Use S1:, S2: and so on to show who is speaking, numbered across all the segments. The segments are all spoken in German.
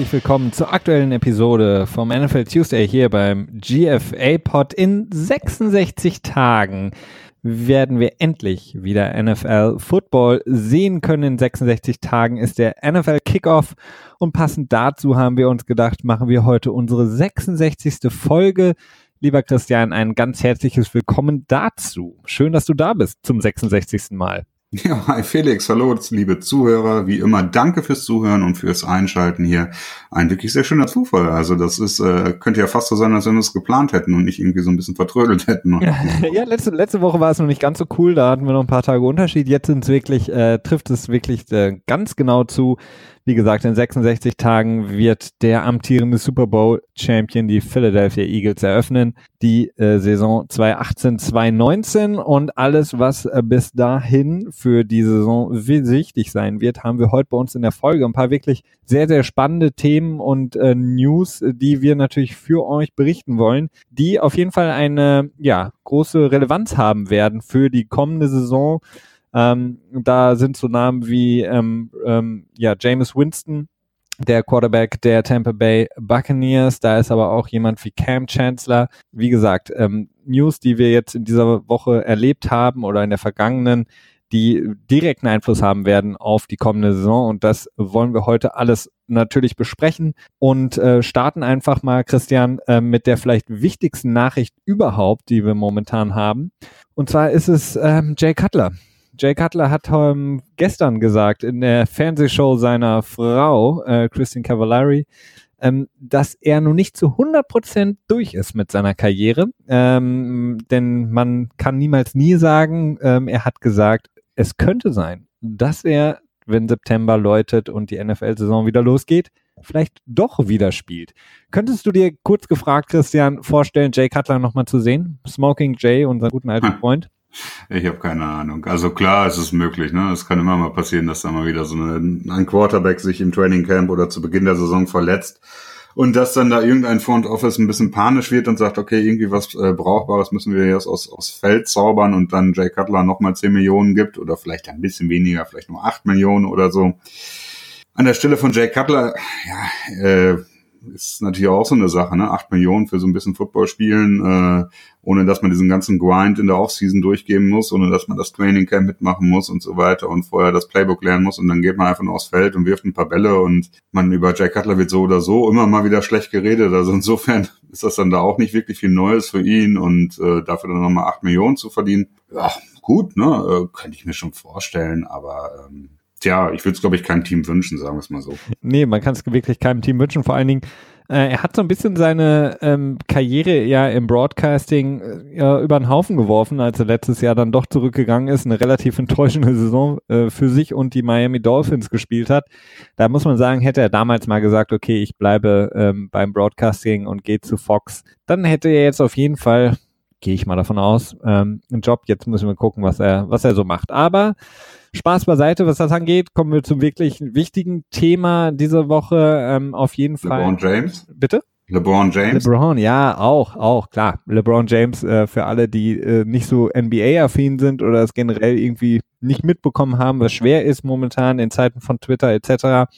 S1: herzlich willkommen zur aktuellen Episode vom NFL Tuesday hier beim GFA Pod. In 66 Tagen werden wir endlich wieder NFL Football sehen können. In 66 Tagen ist der NFL Kickoff und passend dazu haben wir uns gedacht, machen wir heute unsere 66. Folge. Lieber Christian, ein ganz herzliches Willkommen dazu. Schön, dass du da bist zum 66. Mal.
S2: Ja, hi Felix, hallo, liebe Zuhörer. Wie immer, danke fürs Zuhören und fürs Einschalten hier. Ein wirklich sehr schöner Zufall. Also das ist, äh, könnte ja fast so sein, als wenn wir es geplant hätten und nicht irgendwie so ein bisschen vertrödelt hätten.
S1: ja, letzte, letzte Woche war es noch nicht ganz so cool, da hatten wir noch ein paar Tage Unterschied. Jetzt sind es wirklich, äh, trifft es wirklich äh, ganz genau zu. Wie gesagt, in 66 Tagen wird der amtierende Super Bowl Champion die Philadelphia Eagles eröffnen. Die äh, Saison 2018-2019 und alles, was äh, bis dahin für die Saison wichtig sein wird, haben wir heute bei uns in der Folge. Ein paar wirklich sehr, sehr spannende Themen und äh, News, die wir natürlich für euch berichten wollen, die auf jeden Fall eine ja, große Relevanz haben werden für die kommende Saison. Ähm, da sind so Namen wie ähm, ähm, ja, James Winston, der Quarterback der Tampa Bay Buccaneers. Da ist aber auch jemand wie Cam Chancellor. Wie gesagt, ähm, News, die wir jetzt in dieser Woche erlebt haben oder in der vergangenen, die direkten Einfluss haben werden auf die kommende Saison. Und das wollen wir heute alles natürlich besprechen und äh, starten einfach mal, Christian, äh, mit der vielleicht wichtigsten Nachricht überhaupt, die wir momentan haben. Und zwar ist es ähm, Jay Cutler. Jay Cutler hat ähm, gestern gesagt in der Fernsehshow seiner Frau, äh, Christine Cavallari, ähm, dass er noch nicht zu 100% durch ist mit seiner Karriere. Ähm, denn man kann niemals nie sagen, ähm, er hat gesagt, es könnte sein, dass er, wenn September läutet und die NFL-Saison wieder losgeht, vielleicht doch wieder spielt. Könntest du dir kurz gefragt, Christian, vorstellen, Jay Cutler nochmal zu sehen? Smoking Jay, unseren guten alten Freund?
S2: Ich habe keine Ahnung. Also klar, es ist möglich. Ne? Es kann immer mal passieren, dass da mal wieder so eine, ein Quarterback sich im Training Camp oder zu Beginn der Saison verletzt und dass dann da irgendein Front Office ein bisschen panisch wird und sagt, okay, irgendwie was äh, Brauchbares müssen wir jetzt aus, aus Feld zaubern und dann Jay Cutler nochmal 10 Millionen gibt oder vielleicht ein bisschen weniger, vielleicht nur 8 Millionen oder so. An der Stelle von Jay Cutler, ja, äh, ist natürlich auch so eine Sache, ne? Acht Millionen für so ein bisschen Football spielen, äh, ohne dass man diesen ganzen Grind in der Offseason durchgeben muss, ohne dass man das Training Camp mitmachen muss und so weiter und vorher das Playbook lernen muss und dann geht man einfach nur aufs Feld und wirft ein paar Bälle und man über Jack Cutler wird so oder so immer mal wieder schlecht geredet. Also insofern ist das dann da auch nicht wirklich viel Neues für ihn und äh, dafür dann nochmal acht Millionen zu verdienen. Ja, gut, ne? Äh, könnte ich mir schon vorstellen, aber ähm, Tja, ich würde es, glaube ich, keinem Team wünschen, sagen wir es mal so.
S1: Nee, man kann es wirklich keinem Team wünschen. Vor allen Dingen, äh, er hat so ein bisschen seine ähm, Karriere ja im Broadcasting äh, über den Haufen geworfen, als er letztes Jahr dann doch zurückgegangen ist, eine relativ enttäuschende Saison äh, für sich und die Miami Dolphins gespielt hat. Da muss man sagen, hätte er damals mal gesagt, okay, ich bleibe ähm, beim Broadcasting und gehe zu Fox, dann hätte er jetzt auf jeden Fall gehe ich mal davon aus, ähm, einen Job. Jetzt müssen wir gucken, was er, was er so macht. Aber Spaß beiseite, was das angeht, kommen wir zum wirklich wichtigen Thema dieser Woche. Ähm, auf jeden Fall.
S2: LeBron James.
S1: Bitte?
S2: LeBron James.
S1: LeBron, ja, auch, auch, klar. LeBron James, äh, für alle, die äh, nicht so NBA-affin sind oder es generell irgendwie nicht mitbekommen haben, was schwer ist momentan in Zeiten von Twitter etc.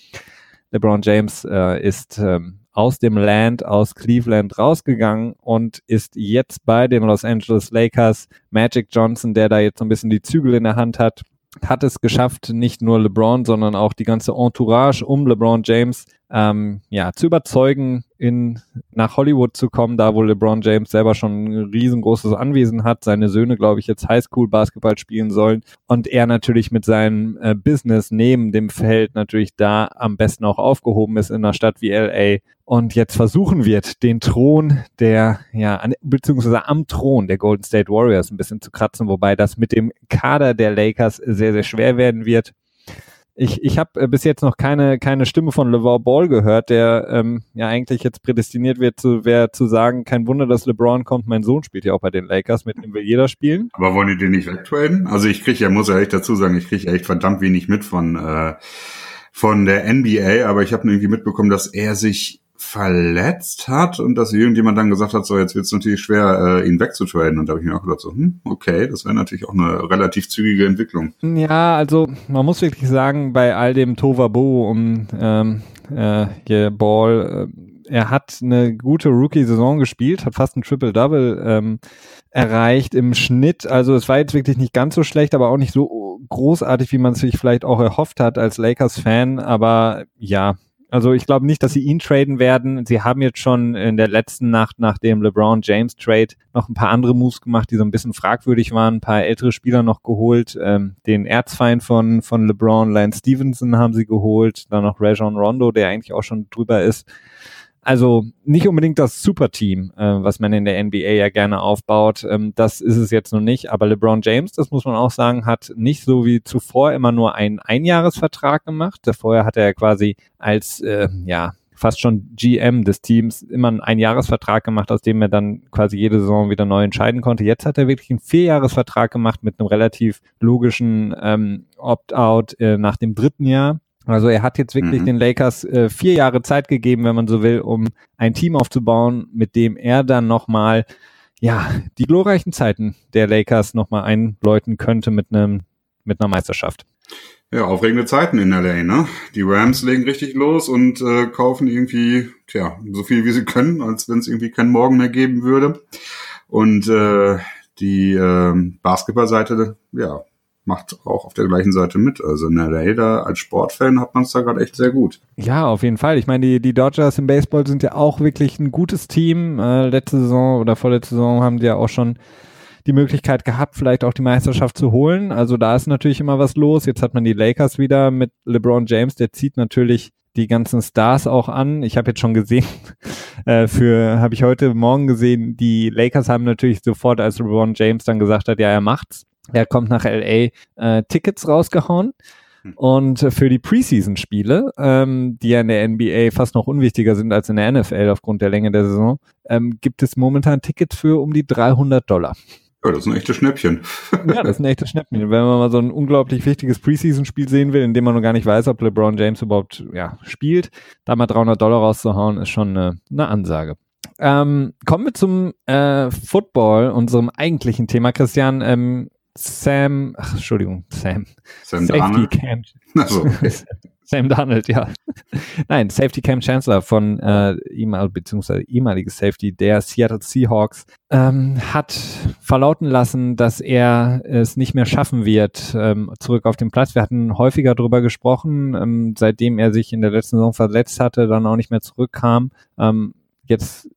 S1: LeBron James äh, ist ähm, aus dem Land, aus Cleveland rausgegangen und ist jetzt bei den Los Angeles Lakers. Magic Johnson, der da jetzt so ein bisschen die Zügel in der Hand hat, hat es geschafft, nicht nur LeBron, sondern auch die ganze Entourage um LeBron James ähm, ja, zu überzeugen, in, nach Hollywood zu kommen, da wo LeBron James selber schon ein riesengroßes Anwesen hat, seine Söhne, glaube ich, jetzt Highschool-Basketball spielen sollen und er natürlich mit seinem äh, Business neben dem Feld natürlich da am besten auch aufgehoben ist in einer Stadt wie LA und jetzt versuchen wird, den Thron der, ja, an, beziehungsweise am Thron der Golden State Warriors ein bisschen zu kratzen, wobei das mit dem Kader der Lakers sehr, sehr schwer werden wird ich, ich habe äh, bis jetzt noch keine, keine Stimme von LeVar Ball gehört, der ähm, ja eigentlich jetzt prädestiniert wird, zu, wär, zu sagen, kein Wunder, dass LeBron kommt, mein Sohn spielt ja auch bei den Lakers, mit dem will jeder spielen.
S2: Aber wollen die den nicht wegtraden? Also ich kriege ja, muss ja echt dazu sagen, ich kriege echt verdammt wenig mit von, äh, von der NBA, aber ich habe irgendwie mitbekommen, dass er sich verletzt hat und dass irgendjemand dann gesagt hat, so jetzt wird es natürlich schwer, äh, ihn wegzutraden. Und da habe ich mir auch gedacht, so, hm, okay, das wäre natürlich auch eine relativ zügige Entwicklung.
S1: Ja, also man muss wirklich sagen, bei all dem Tovabo um ähm, äh, hier Ball. Äh, er hat eine gute Rookie-Saison gespielt, hat fast ein Triple-Double ähm, erreicht im Schnitt. Also es war jetzt wirklich nicht ganz so schlecht, aber auch nicht so großartig, wie man sich vielleicht auch erhofft hat als Lakers-Fan. Aber ja, also ich glaube nicht, dass sie ihn traden werden. Sie haben jetzt schon in der letzten Nacht nach dem LeBron James Trade noch ein paar andere Moves gemacht, die so ein bisschen fragwürdig waren. Ein paar ältere Spieler noch geholt. Ähm, den Erzfeind von, von LeBron, Lance Stevenson haben sie geholt. Dann noch Rajon Rondo, der eigentlich auch schon drüber ist. Also nicht unbedingt das Superteam, äh, was man in der NBA ja gerne aufbaut. Ähm, das ist es jetzt noch nicht. Aber LeBron James, das muss man auch sagen, hat nicht so wie zuvor immer nur einen Einjahresvertrag gemacht. Vorher hat er quasi als äh, ja fast schon GM des Teams immer einen Einjahresvertrag gemacht, aus dem er dann quasi jede Saison wieder neu entscheiden konnte. Jetzt hat er wirklich einen Vierjahresvertrag gemacht mit einem relativ logischen ähm, Opt-out äh, nach dem dritten Jahr. Also er hat jetzt wirklich mhm. den Lakers äh, vier Jahre Zeit gegeben, wenn man so will, um ein Team aufzubauen, mit dem er dann nochmal, ja, die glorreichen Zeiten der Lakers nochmal einläuten könnte mit einem, mit einer Meisterschaft.
S2: Ja, aufregende Zeiten in LA, ne? Die Rams legen richtig los und äh, kaufen irgendwie, tja, so viel wie sie können, als wenn es irgendwie keinen Morgen mehr geben würde. Und äh, die äh, Basketballseite, ja, macht auch auf der gleichen Seite mit. Also in LA da als Sportfan hat man es da gerade echt sehr gut.
S1: Ja, auf jeden Fall. Ich meine, die, die Dodgers im Baseball sind ja auch wirklich ein gutes Team. Äh, letzte Saison oder vorletzte Saison haben die ja auch schon die Möglichkeit gehabt, vielleicht auch die Meisterschaft zu holen. Also da ist natürlich immer was los. Jetzt hat man die Lakers wieder mit LeBron James, der zieht natürlich die ganzen Stars auch an. Ich habe jetzt schon gesehen, äh, für habe ich heute Morgen gesehen, die Lakers haben natürlich sofort, als LeBron James dann gesagt hat, ja, er macht's, er kommt nach LA, äh, Tickets rausgehauen. Hm. Und für die Preseason-Spiele, ähm, die ja in der NBA fast noch unwichtiger sind als in der NFL aufgrund der Länge der Saison, ähm, gibt es momentan Tickets für um die 300 Dollar.
S2: Ja, das ist ein echtes Schnäppchen.
S1: ja, das ist ein echtes Schnäppchen. Wenn man mal so ein unglaublich wichtiges Preseason-Spiel sehen will, in dem man noch gar nicht weiß, ob LeBron James überhaupt ja, spielt, da mal 300 Dollar rauszuhauen, ist schon eine, eine Ansage. Ähm, kommen wir zum äh, Football, unserem eigentlichen Thema. Christian, ähm, Sam, ach, Entschuldigung, Sam.
S2: Sam Safety? Cam.
S1: Also. Sam Donald, ja. Nein, Safety Cam Chancellor von äh, ehemal, beziehungsweise ehemaliges Safety der Seattle Seahawks ähm, hat verlauten lassen, dass er es nicht mehr schaffen wird, ähm, zurück auf den Platz. Wir hatten häufiger darüber gesprochen, ähm, seitdem er sich in der letzten Saison verletzt hatte, dann auch nicht mehr zurückkam. Ähm, jetzt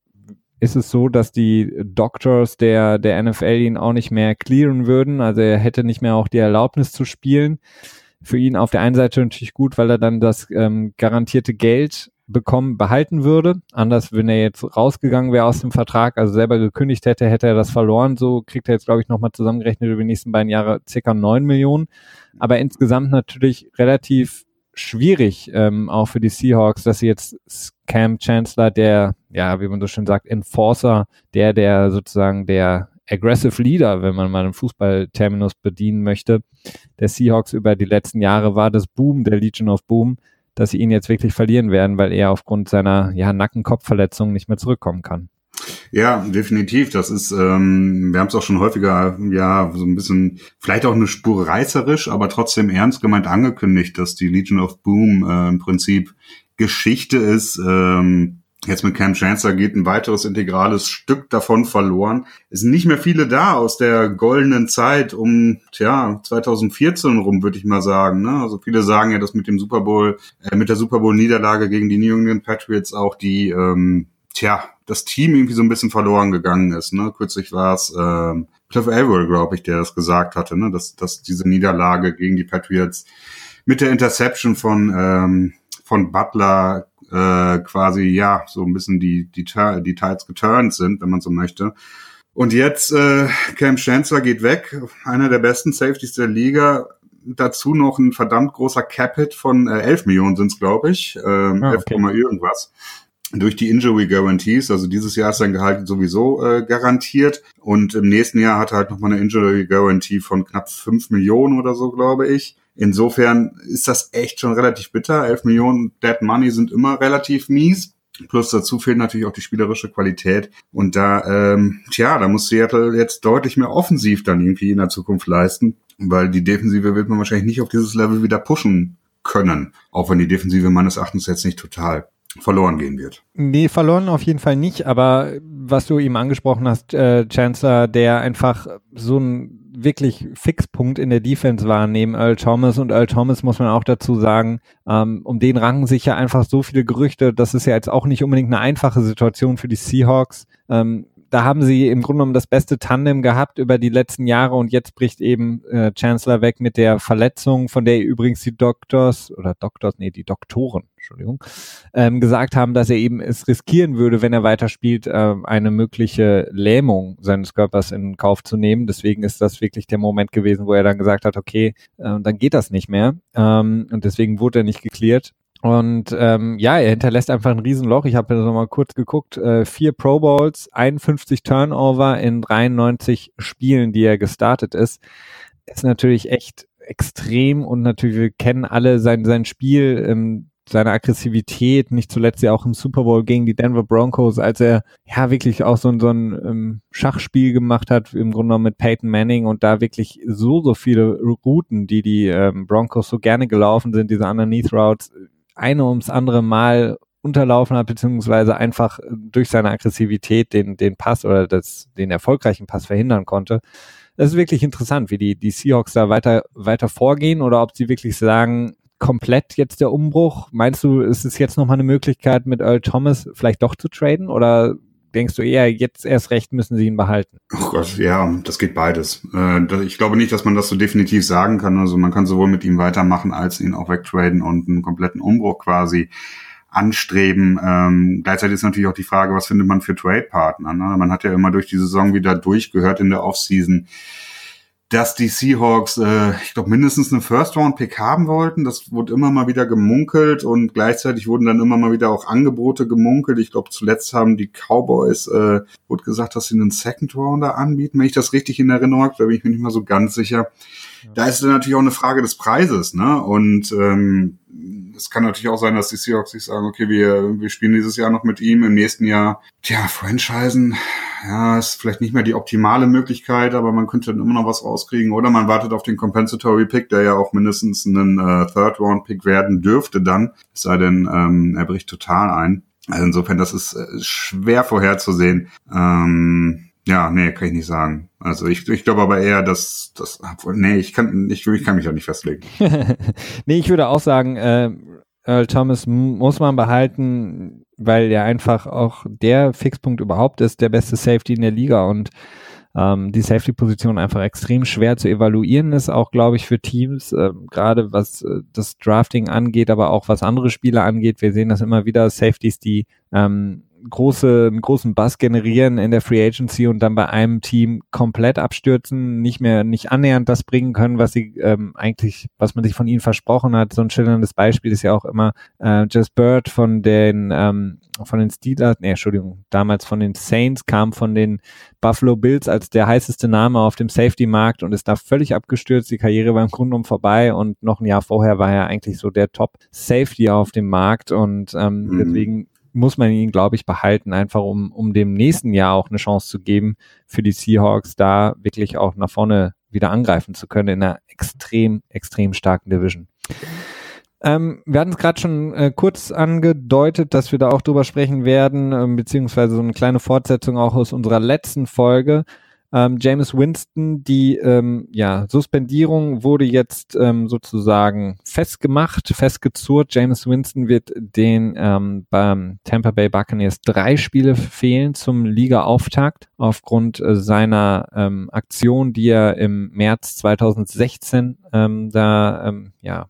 S1: ist es so, dass die Doctors der, der NFL ihn auch nicht mehr clearen würden. Also er hätte nicht mehr auch die Erlaubnis zu spielen. Für ihn auf der einen Seite natürlich gut, weil er dann das ähm, garantierte Geld bekommen, behalten würde. Anders, wenn er jetzt rausgegangen wäre aus dem Vertrag, also selber gekündigt hätte, hätte er das verloren. So kriegt er jetzt, glaube ich, nochmal zusammengerechnet über die nächsten beiden Jahre circa neun Millionen. Aber insgesamt natürlich relativ schwierig, ähm, auch für die Seahawks, dass sie jetzt Cam Chancellor, der, ja, wie man so schön sagt, Enforcer, der, der sozusagen der Aggressive Leader, wenn man mal einen Fußballterminus bedienen möchte, der Seahawks über die letzten Jahre war das Boom, der Legion of Boom, dass sie ihn jetzt wirklich verlieren werden, weil er aufgrund seiner ja, Nacken-Kopf-Verletzung nicht mehr zurückkommen kann.
S2: Ja, definitiv. Das ist, ähm, wir haben es auch schon häufiger, ja, so ein bisschen, vielleicht auch eine Spur reißerisch, aber trotzdem ernst gemeint angekündigt, dass die Legion of Boom äh, im Prinzip Geschichte ist. Ähm, Jetzt mit Cam Chancellor geht ein weiteres integrales Stück davon verloren. Es sind nicht mehr viele da aus der goldenen Zeit um, tja, 2014 rum, würde ich mal sagen. Ne? Also viele sagen ja, dass mit dem Super Bowl, äh, mit der Super Bowl Niederlage gegen die New England Patriots auch die, ähm, tja, das Team irgendwie so ein bisschen verloren gegangen ist. Ne? Kürzlich war es ähm, Cliff Averill, glaube ich, der das gesagt hatte, ne? dass, dass diese Niederlage gegen die Patriots mit der Interception von ähm, von Butler äh, quasi ja so ein bisschen die die die Tides geturnt sind, wenn man so möchte. Und jetzt äh, Cam Chancellor geht weg, einer der besten Safeties der Liga. Dazu noch ein verdammt großer Cap-Hit von äh, 11 Millionen sind es, glaube ich, ähm, ah, okay. 11, irgendwas durch die Injury Guarantees. Also dieses Jahr ist sein Gehalt sowieso äh, garantiert und im nächsten Jahr hat er halt nochmal eine Injury Guarantee von knapp 5 Millionen oder so, glaube ich. Insofern ist das echt schon relativ bitter. 11 Millionen Dead Money sind immer relativ mies. Plus dazu fehlt natürlich auch die spielerische Qualität. Und da, ähm, tja, da muss Seattle jetzt deutlich mehr offensiv dann irgendwie in der Zukunft leisten, weil die Defensive wird man wahrscheinlich nicht auf dieses Level wieder pushen können. Auch wenn die Defensive meines Erachtens jetzt nicht total verloren gehen wird.
S1: Nee, verloren auf jeden Fall nicht, aber was du eben angesprochen hast, äh, Chancellor, der einfach so ein wirklich Fixpunkt in der Defense war neben Earl Thomas und Earl Thomas muss man auch dazu sagen, ähm, um den ranken sich ja einfach so viele Gerüchte, das ist ja jetzt auch nicht unbedingt eine einfache Situation für die Seahawks. Ähm, da haben sie im Grunde genommen das beste Tandem gehabt über die letzten Jahre und jetzt bricht eben äh, Chancellor weg mit der Verletzung, von der übrigens die Doctors oder Doctors, nee, die Doktoren, Entschuldigung, ähm, gesagt haben, dass er eben es riskieren würde, wenn er weiterspielt, äh, eine mögliche Lähmung seines Körpers in Kauf zu nehmen. Deswegen ist das wirklich der Moment gewesen, wo er dann gesagt hat, okay, äh, dann geht das nicht mehr. Ähm, und deswegen wurde er nicht geklärt. Und ähm, ja, er hinterlässt einfach ein Riesenloch. Ich habe jetzt nochmal kurz geguckt. Äh, vier Pro Bowls, 51 Turnover in 93 Spielen, die er gestartet ist. Ist natürlich echt extrem und natürlich, wir kennen alle sein, sein Spiel, ähm, seine Aggressivität, nicht zuletzt ja auch im Super Bowl gegen die Denver Broncos, als er ja wirklich auch so, so ein ähm, Schachspiel gemacht hat, im Grunde genommen mit Peyton Manning und da wirklich so, so viele Routen, die die ähm, Broncos so gerne gelaufen sind, diese Underneath Routes, eine ums andere Mal unterlaufen hat, beziehungsweise einfach durch seine Aggressivität den, den Pass oder das, den erfolgreichen Pass verhindern konnte. Das ist wirklich interessant, wie die, die Seahawks da weiter, weiter vorgehen oder ob sie wirklich sagen, komplett jetzt der Umbruch. Meinst du, ist es jetzt nochmal eine Möglichkeit, mit Earl Thomas vielleicht doch zu traden oder denkst du eher, jetzt erst recht müssen sie ihn behalten?
S2: Oh Gott, ja, das geht beides. Äh, ich glaube nicht, dass man das so definitiv sagen kann. Also man kann sowohl mit ihm weitermachen, als ihn auch wegtraden und einen kompletten Umbruch quasi anstreben. Ähm, gleichzeitig ist natürlich auch die Frage, was findet man für Trade-Partner? Ne? Man hat ja immer durch die Saison wieder durchgehört in der Offseason dass die Seahawks, äh, ich glaube, mindestens einen First-Round-Pick haben wollten. Das wurde immer mal wieder gemunkelt und gleichzeitig wurden dann immer mal wieder auch Angebote gemunkelt. Ich glaube, zuletzt haben die Cowboys, äh, wurde gesagt, dass sie einen Second-Rounder anbieten, wenn ich das richtig in Erinnerung habe. Da bin ich mir nicht mal so ganz sicher. Da ist dann natürlich auch eine Frage des Preises, ne? Und ähm, es kann natürlich auch sein, dass die Seahawks sich sagen, okay, wir, wir spielen dieses Jahr noch mit ihm, im nächsten Jahr, tja, Franchisen, ja, ist vielleicht nicht mehr die optimale Möglichkeit, aber man könnte dann immer noch was rauskriegen. Oder man wartet auf den Compensatory Pick, der ja auch mindestens ein äh, Third Round Pick werden dürfte dann, es sei denn, ähm, er bricht total ein. Also insofern, das ist äh, schwer vorherzusehen. Ähm, ja, nee, kann ich nicht sagen. Also ich, ich glaube aber eher, dass das, nee, ich kann, ich, ich kann mich auch nicht festlegen.
S1: nee, ich würde auch sagen, äh, Earl Thomas muss man behalten, weil er einfach auch der Fixpunkt überhaupt ist, der beste Safety in der Liga und ähm, die Safety-Position einfach extrem schwer zu evaluieren ist, auch glaube ich für Teams, äh, gerade was äh, das Drafting angeht, aber auch was andere Spiele angeht. Wir sehen das immer wieder, Safeties, die ähm, große, einen großen Bass generieren in der Free Agency und dann bei einem Team komplett abstürzen, nicht mehr, nicht annähernd das bringen können, was sie ähm, eigentlich, was man sich von ihnen versprochen hat. So ein schillerndes Beispiel ist ja auch immer äh, Just Bird von den ähm, von den Steelers, nee, Entschuldigung, damals von den Saints, kam von den Buffalo Bills als der heißeste Name auf dem Safety-Markt und ist da völlig abgestürzt. Die Karriere war im Grunde genommen vorbei und noch ein Jahr vorher war er eigentlich so der Top-Safety auf dem Markt und ähm, mhm. deswegen muss man ihn, glaube ich, behalten, einfach um, um dem nächsten Jahr auch eine Chance zu geben, für die Seahawks da wirklich auch nach vorne wieder angreifen zu können in einer extrem, extrem starken Division. Ähm, wir hatten es gerade schon äh, kurz angedeutet, dass wir da auch drüber sprechen werden, äh, beziehungsweise so eine kleine Fortsetzung auch aus unserer letzten Folge. Ähm, James Winston, die ähm, ja, Suspendierung wurde jetzt ähm, sozusagen festgemacht, festgezurrt. James Winston wird den ähm, beim Tampa Bay Buccaneers drei Spiele fehlen zum Liga-Auftakt aufgrund äh, seiner ähm, Aktion, die er im März 2016 ähm, da ähm, ja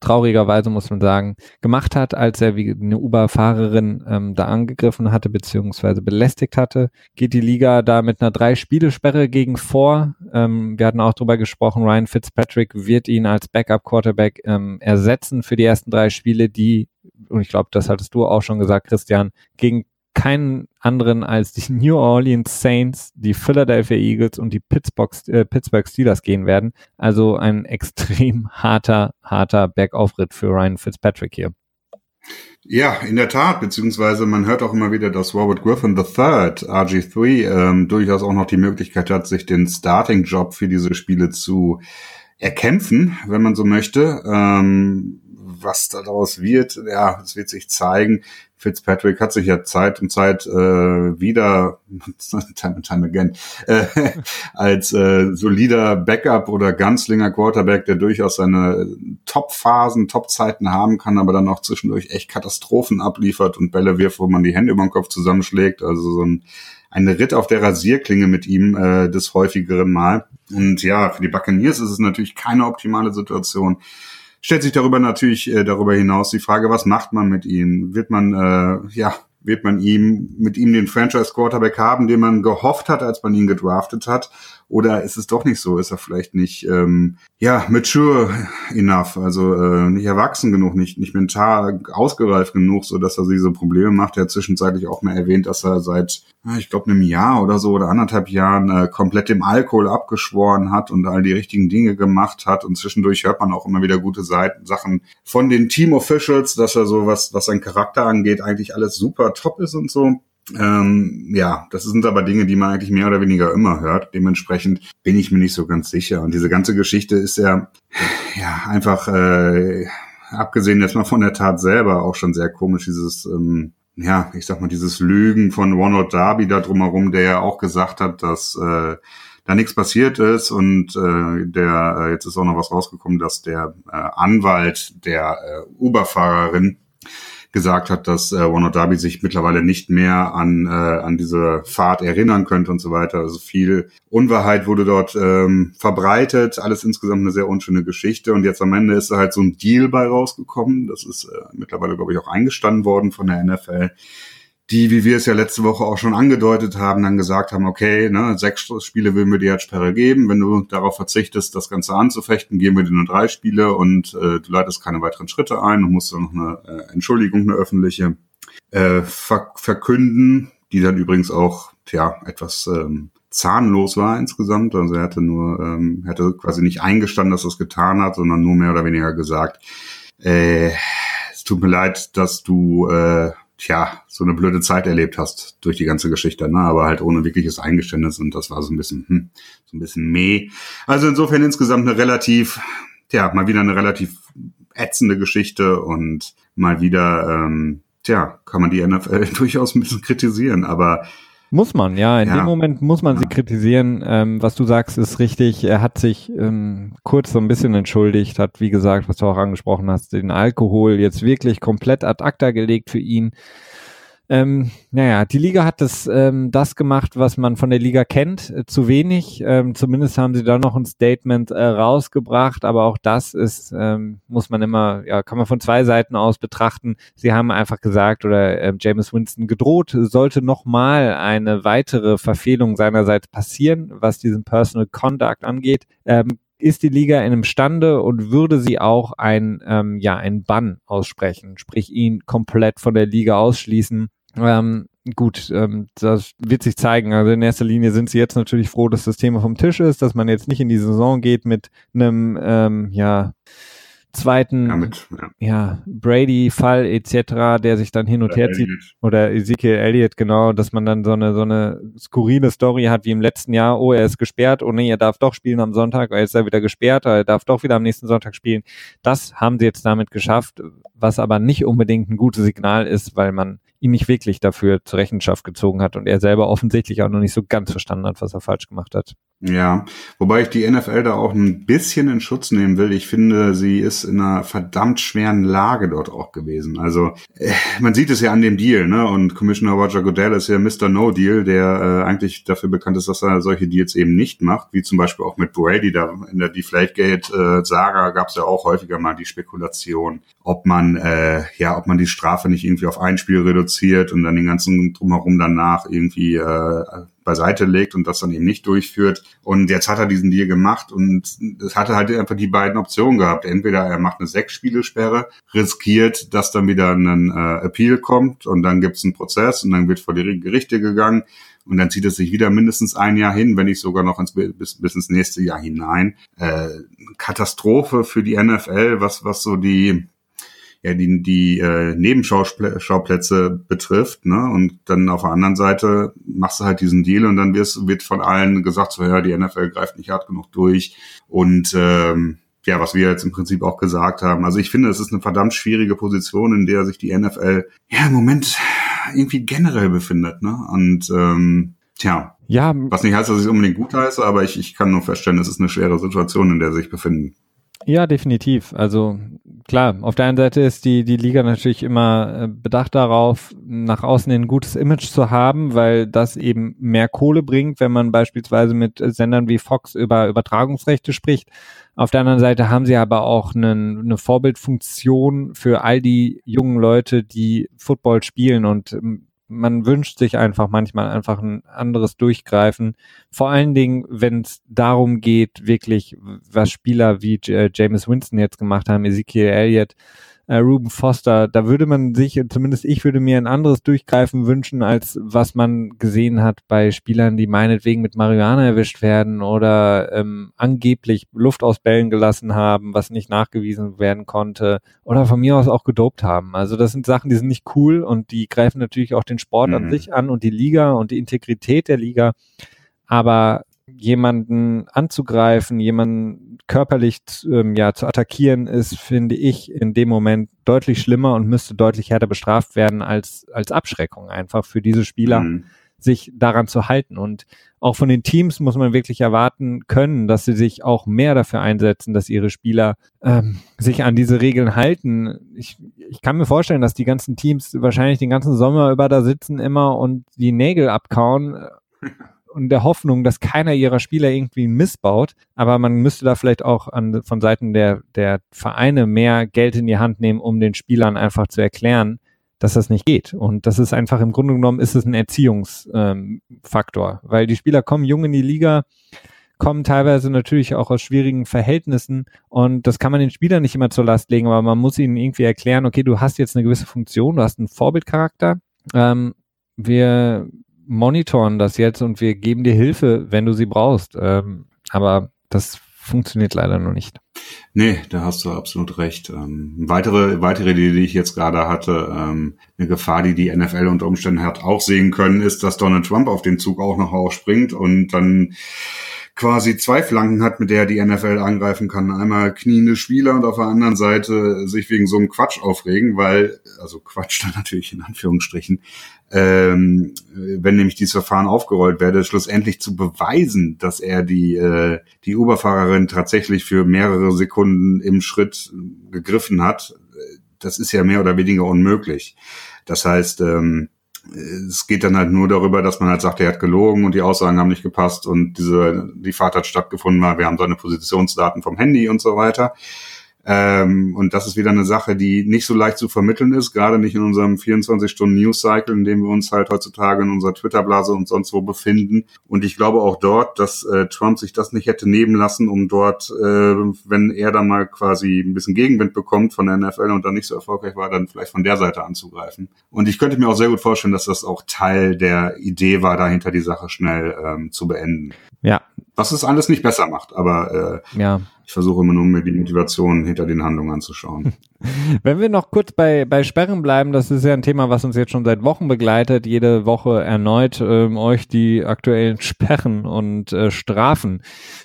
S1: traurigerweise muss man sagen, gemacht hat, als er wie eine Uber-Fahrerin ähm, da angegriffen hatte beziehungsweise belästigt hatte, geht die Liga da mit einer drei-Spiele-Sperre gegen vor. Ähm, wir hatten auch drüber gesprochen, Ryan Fitzpatrick wird ihn als Backup-Quarterback ähm, ersetzen für die ersten drei Spiele, die, und ich glaube, das hattest du auch schon gesagt, Christian, gegen keinen anderen als die New Orleans Saints, die Philadelphia Eagles und die Pittsburgh, äh, Steelers gehen werden. Also ein extrem harter, harter Bergaufritt für Ryan Fitzpatrick hier.
S2: Ja, in der Tat, beziehungsweise man hört auch immer wieder, dass Robert Griffin III, RG3, ähm, durchaus auch noch die Möglichkeit hat, sich den Starting-Job für diese Spiele zu erkämpfen, wenn man so möchte. Ähm, was daraus wird, ja, es wird sich zeigen. Fitzpatrick hat sich ja Zeit und Zeit äh, wieder, time and time again, äh, als äh, solider Backup oder Ganzlinger Quarterback, der durchaus seine Top-Phasen, Top-Zeiten haben kann, aber dann auch zwischendurch echt Katastrophen abliefert und Bälle wirft, wo man die Hände über den Kopf zusammenschlägt. Also so ein, ein Ritt auf der Rasierklinge mit ihm äh, des häufigeren Mal. Und ja, für die Buccaneers ist es natürlich keine optimale Situation stellt sich darüber natürlich äh, darüber hinaus die Frage, was macht man mit ihm? Wird man äh, ja wird man ihm mit ihm den Franchise Quarterback haben, den man gehofft hat, als man ihn gedraftet hat? Oder ist es doch nicht so? Ist er vielleicht nicht ähm, ja mature enough, also äh, nicht erwachsen genug, nicht nicht mental ausgereift genug, so dass er diese Probleme macht? Er hat zwischenzeitlich auch mal erwähnt, dass er seit ich glaube einem Jahr oder so oder anderthalb Jahren äh, komplett dem Alkohol abgeschworen hat und all die richtigen Dinge gemacht hat und zwischendurch hört man auch immer wieder gute Seiten, Sachen von den Team Officials, dass er so was was sein Charakter angeht eigentlich alles super top ist und so. Ähm, ja, das sind aber Dinge, die man eigentlich mehr oder weniger immer hört. Dementsprechend bin ich mir nicht so ganz sicher. Und diese ganze Geschichte ist ja, ja einfach, äh, abgesehen jetzt mal von der Tat selber, auch schon sehr komisch, dieses, ähm, ja, ich sag mal, dieses Lügen von Ronald Darby da drumherum, der ja auch gesagt hat, dass äh, da nichts passiert ist und äh, der äh, jetzt ist auch noch was rausgekommen, dass der äh, Anwalt der äh, Uber-Fahrerin gesagt hat, dass äh, One Darby sich mittlerweile nicht mehr an, äh, an diese Fahrt erinnern könnte und so weiter. Also viel Unwahrheit wurde dort ähm, verbreitet, alles insgesamt eine sehr unschöne Geschichte. Und jetzt am Ende ist da halt so ein Deal bei rausgekommen. Das ist äh, mittlerweile, glaube ich, auch eingestanden worden von der NFL die, wie wir es ja letzte Woche auch schon angedeutet haben, dann gesagt haben, okay, ne, sechs Spiele würden wir dir als Sperre geben. Wenn du darauf verzichtest, das Ganze anzufechten, geben wir dir nur drei Spiele und äh, du leitest keine weiteren Schritte ein und musst dann noch eine äh, Entschuldigung, eine öffentliche äh, ver verkünden, die dann übrigens auch, ja, etwas ähm, zahnlos war insgesamt. Also er hatte nur, ähm, hatte quasi nicht eingestanden, dass er es getan hat, sondern nur mehr oder weniger gesagt, äh, es tut mir leid, dass du äh, tja, so eine blöde Zeit erlebt hast durch die ganze Geschichte, ne? aber halt ohne wirkliches Eingeständnis und das war so ein bisschen, hm, so ein bisschen meh. Also insofern insgesamt eine relativ, tja, mal wieder eine relativ ätzende Geschichte und mal wieder, ähm, tja, kann man die NFL durchaus ein bisschen kritisieren, aber
S1: muss man, ja. In ja. dem Moment muss man sie kritisieren. Ähm, was du sagst, ist richtig. Er hat sich ähm, kurz so ein bisschen entschuldigt, hat, wie gesagt, was du auch angesprochen hast, den Alkohol jetzt wirklich komplett ad acta gelegt für ihn. Ähm, naja, die Liga hat das, ähm, das gemacht, was man von der Liga kennt, äh, zu wenig. Ähm, zumindest haben sie da noch ein Statement äh, rausgebracht, aber auch das ist, ähm, muss man immer, ja, kann man von zwei Seiten aus betrachten. Sie haben einfach gesagt oder äh, James Winston gedroht, sollte nochmal eine weitere Verfehlung seinerseits passieren, was diesen Personal Conduct angeht. Ähm, ist die Liga in imstande und würde sie auch ein, ähm, ja, ein Bann aussprechen, sprich ihn komplett von der Liga ausschließen ähm, gut, ähm, das wird sich zeigen. Also in erster Linie sind sie jetzt natürlich froh, dass das Thema vom Tisch ist, dass man jetzt nicht in die Saison geht mit einem, ähm, ja, zweiten ja, mit, ja. ja Brady-Fall etc., der sich dann hin und oder her zieht, oder Ezekiel Elliott, genau, dass man dann so eine so eine skurrile Story hat wie im letzten Jahr, oh, er ist gesperrt, oh nee, er darf doch spielen am Sonntag, er ist er wieder gesperrt, er darf doch wieder am nächsten Sonntag spielen. Das haben sie jetzt damit geschafft, was aber nicht unbedingt ein gutes Signal ist, weil man ihn nicht wirklich dafür zur Rechenschaft gezogen hat und er selber offensichtlich auch noch nicht so ganz verstanden hat, was er falsch gemacht hat.
S2: Ja, wobei ich die NFL da auch ein bisschen in Schutz nehmen will. Ich finde, sie ist in einer verdammt schweren Lage dort auch gewesen. Also äh, man sieht es ja an dem Deal, ne? Und Commissioner Roger Goodell ist ja Mr. No Deal, der äh, eigentlich dafür bekannt ist, dass er solche Deals eben nicht macht, wie zum Beispiel auch mit Brady. Da in der Deflategate-Saga äh, gab es ja auch häufiger mal die Spekulation, ob man äh, ja, ob man die Strafe nicht irgendwie auf ein Spiel reduziert und dann den ganzen drumherum danach irgendwie äh, beiseite legt und das dann eben nicht durchführt. Und jetzt hat er diesen Deal gemacht und es hatte halt einfach die beiden Optionen gehabt. Entweder er macht eine Sechs-Spiele-Sperre, riskiert, dass dann wieder ein äh, Appeal kommt und dann gibt es einen Prozess und dann wird vor die Gerichte gegangen und dann zieht es sich wieder mindestens ein Jahr hin, wenn nicht sogar noch ins, bis, bis ins nächste Jahr hinein. Äh, Katastrophe für die NFL, was, was so die ja, die, die äh, Nebenschauplätze betrifft, ne? Und dann auf der anderen Seite machst du halt diesen Deal und dann wirst, wird von allen gesagt, so ja, die NFL greift nicht hart genug durch. Und ähm, ja, was wir jetzt im Prinzip auch gesagt haben. Also ich finde, es ist eine verdammt schwierige Position, in der sich die NFL ja im Moment irgendwie generell befindet. Ne? Und ähm, tja, ja, was nicht heißt, dass ich es unbedingt gut heiße, aber ich, ich kann nur feststellen, es ist eine schwere Situation, in der sie sich befinden.
S1: Ja, definitiv. Also klar, auf der einen Seite ist die, die Liga natürlich immer äh, bedacht darauf, nach außen ein gutes Image zu haben, weil das eben mehr Kohle bringt, wenn man beispielsweise mit Sendern wie Fox über Übertragungsrechte spricht. Auf der anderen Seite haben sie aber auch eine, eine Vorbildfunktion für all die jungen Leute, die Football spielen und ähm, man wünscht sich einfach manchmal einfach ein anderes Durchgreifen. Vor allen Dingen, wenn es darum geht, wirklich, was Spieler wie äh, James Winston jetzt gemacht haben, Ezekiel Elliott, äh, Ruben Foster, da würde man sich, zumindest ich würde mir ein anderes Durchgreifen wünschen, als was man gesehen hat bei Spielern, die meinetwegen mit Marihuana erwischt werden oder ähm, angeblich Luft aus Bällen gelassen haben, was nicht nachgewiesen werden konnte oder von mir aus auch gedopt haben. Also das sind Sachen, die sind nicht cool und die greifen natürlich auch den Sport mhm. an sich an und die Liga und die Integrität der Liga. Aber jemanden anzugreifen, jemanden körperlich ähm, ja zu attackieren, ist, finde ich, in dem Moment deutlich schlimmer und müsste deutlich härter bestraft werden als als Abschreckung einfach für diese Spieler, mhm. sich daran zu halten. Und auch von den Teams muss man wirklich erwarten können, dass sie sich auch mehr dafür einsetzen, dass ihre Spieler ähm, sich an diese Regeln halten. Ich, ich kann mir vorstellen, dass die ganzen Teams wahrscheinlich den ganzen Sommer über da sitzen immer und die Nägel abkauen. und der Hoffnung, dass keiner ihrer Spieler irgendwie missbaut. Aber man müsste da vielleicht auch an, von Seiten der, der Vereine mehr Geld in die Hand nehmen, um den Spielern einfach zu erklären, dass das nicht geht. Und das ist einfach im Grunde genommen ist es ein Erziehungsfaktor, ähm, weil die Spieler kommen jung in die Liga, kommen teilweise natürlich auch aus schwierigen Verhältnissen und das kann man den Spielern nicht immer zur Last legen, aber man muss ihnen irgendwie erklären, okay, du hast jetzt eine gewisse Funktion, du hast einen Vorbildcharakter. Ähm, wir monitoren das jetzt und wir geben dir Hilfe, wenn du sie brauchst. Ähm, aber das funktioniert leider noch nicht.
S2: Nee, da hast du absolut recht. Ähm, weitere, weitere Idee, die ich jetzt gerade hatte, ähm, eine Gefahr, die die NFL unter Umständen hat auch sehen können, ist, dass Donald Trump auf den Zug auch noch aufspringt und dann quasi zwei Flanken hat, mit der die NFL angreifen kann. Einmal kniende Spieler und auf der anderen Seite sich wegen so einem Quatsch aufregen, weil, also Quatsch dann natürlich in Anführungsstrichen, ähm, wenn nämlich dieses Verfahren aufgerollt werde, schlussendlich zu beweisen, dass er die, äh, die Uberfahrerin tatsächlich für mehrere Sekunden im Schritt gegriffen hat, das ist ja mehr oder weniger unmöglich. Das heißt, ähm, es geht dann halt nur darüber, dass man halt sagt, er hat gelogen und die Aussagen haben nicht gepasst und diese, die Fahrt hat stattgefunden, weil wir haben seine Positionsdaten vom Handy und so weiter. Ähm, und das ist wieder eine Sache, die nicht so leicht zu vermitteln ist, gerade nicht in unserem 24-Stunden-News-Cycle, in dem wir uns halt heutzutage in unserer Twitter-Blase und sonst wo befinden. Und ich glaube auch dort, dass äh, Trump sich das nicht hätte nehmen lassen, um dort, äh, wenn er dann mal quasi ein bisschen Gegenwind bekommt von der NFL und dann nicht so erfolgreich war, dann vielleicht von der Seite anzugreifen. Und ich könnte mir auch sehr gut vorstellen, dass das auch Teil der Idee war, dahinter die Sache schnell ähm, zu beenden.
S1: Ja.
S2: Was es alles nicht besser macht, aber äh, ja ich versuche immer nur mir die Motivation hinter den Handlungen anzuschauen.
S1: Wenn wir noch kurz bei, bei Sperren bleiben, das ist ja ein Thema, was uns jetzt schon seit Wochen begleitet, jede Woche erneut ähm, euch die aktuellen Sperren und äh, Strafen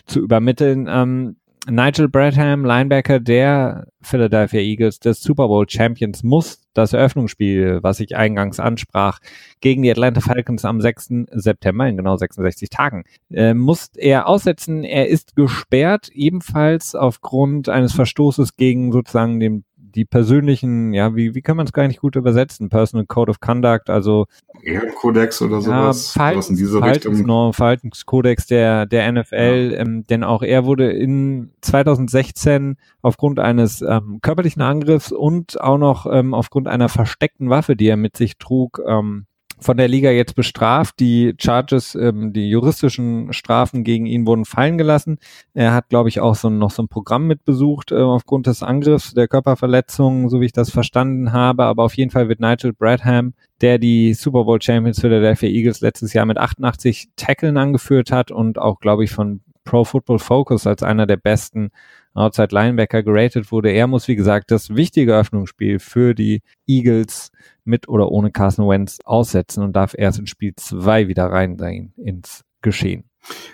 S1: zu übermitteln. Ähm, Nigel Bradham, Linebacker der Philadelphia Eagles, des Super Bowl Champions, muss das Eröffnungsspiel, was ich eingangs ansprach, gegen die Atlanta Falcons am 6. September in genau 66 Tagen, äh, muss er aussetzen. Er ist gesperrt, ebenfalls aufgrund eines Verstoßes gegen sozusagen den die persönlichen, ja, wie, wie kann man es gar nicht gut übersetzen? Personal Code of Conduct, also
S2: Ehrenkodex oder sowas,
S1: ja, Verhaltens, in diese Verhaltens, Richtung. Genau, Verhaltenskodex der, der NFL, ja. ähm, denn auch er wurde in 2016 aufgrund eines ähm, körperlichen Angriffs und auch noch ähm, aufgrund einer versteckten Waffe, die er mit sich trug, ähm, von der Liga jetzt bestraft. Die Charges, ähm, die juristischen Strafen gegen ihn wurden fallen gelassen. Er hat, glaube ich, auch so noch so ein Programm mitbesucht äh, aufgrund des Angriffs der Körperverletzung, so wie ich das verstanden habe. Aber auf jeden Fall wird Nigel Bradham, der die Super Bowl Champions Philadelphia Eagles letztes Jahr mit 88 Tackeln angeführt hat und auch, glaube ich, von Pro Football Focus als einer der besten Outside Linebacker geratet wurde. Er muss, wie gesagt, das wichtige Öffnungsspiel für die Eagles mit oder ohne Carson Wentz aussetzen und darf erst in Spiel 2 wieder rein sein ins Geschehen.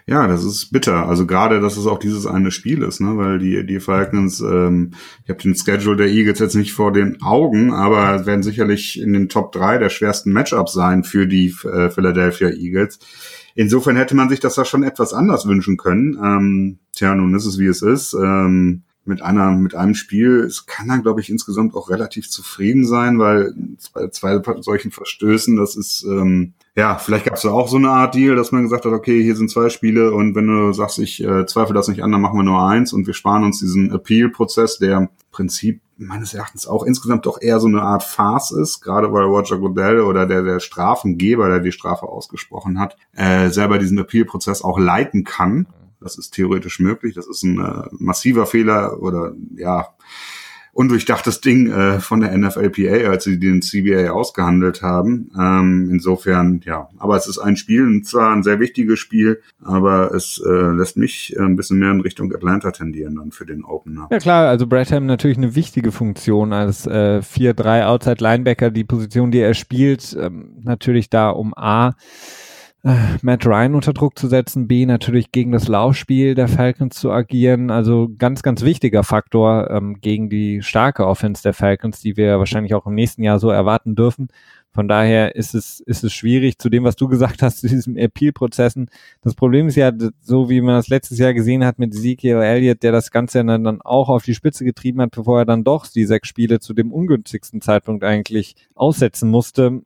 S2: Ja, das ist bitter. Also gerade, dass es auch dieses eine Spiel ist, ne? weil die, die Falcons, ähm, ich habe den Schedule der Eagles jetzt nicht vor den Augen, aber werden sicherlich in den Top 3 der schwersten Matchups sein für die äh, Philadelphia Eagles. Insofern hätte man sich das da schon etwas anders wünschen können. Ähm, tja, nun ist es, wie es ist. Ähm, mit einer mit einem Spiel, es kann dann, glaube ich, insgesamt auch relativ zufrieden sein, weil bei zwei solchen Verstößen, das ist ähm, ja, vielleicht gab es da auch so eine Art Deal, dass man gesagt hat, okay, hier sind zwei Spiele und wenn du sagst, ich äh, zweifle das nicht an, dann machen wir nur eins und wir sparen uns diesen Appeal-Prozess, der im Prinzip meines Erachtens auch insgesamt doch eher so eine Art Farce ist, gerade weil Roger Goodell oder der, der Strafengeber, der die Strafe ausgesprochen hat, äh, selber diesen Appeal-Prozess auch leiten kann. Das ist theoretisch möglich. Das ist ein äh, massiver Fehler oder ja, undurchdachtes Ding äh, von der NFLPA, als sie den CBA ausgehandelt haben. Ähm, insofern, ja, aber es ist ein Spiel, und zwar ein sehr wichtiges Spiel, aber es äh, lässt mich äh, ein bisschen mehr in Richtung Atlanta tendieren dann für den Opener.
S1: Ja klar, also Bradham natürlich eine wichtige Funktion als äh, 4-3 Outside Linebacker, die Position, die er spielt, ähm, natürlich da um A Matt Ryan unter Druck zu setzen, B natürlich gegen das Laufspiel der Falcons zu agieren. Also ganz, ganz wichtiger Faktor ähm, gegen die starke Offense der Falcons, die wir wahrscheinlich auch im nächsten Jahr so erwarten dürfen. Von daher ist es, ist es schwierig, zu dem, was du gesagt hast, zu diesen Appeal-Prozessen. Das Problem ist ja, so wie man das letztes Jahr gesehen hat mit Ezekiel Elliott, der das Ganze dann auch auf die Spitze getrieben hat, bevor er dann doch die sechs Spiele zu dem ungünstigsten Zeitpunkt eigentlich aussetzen musste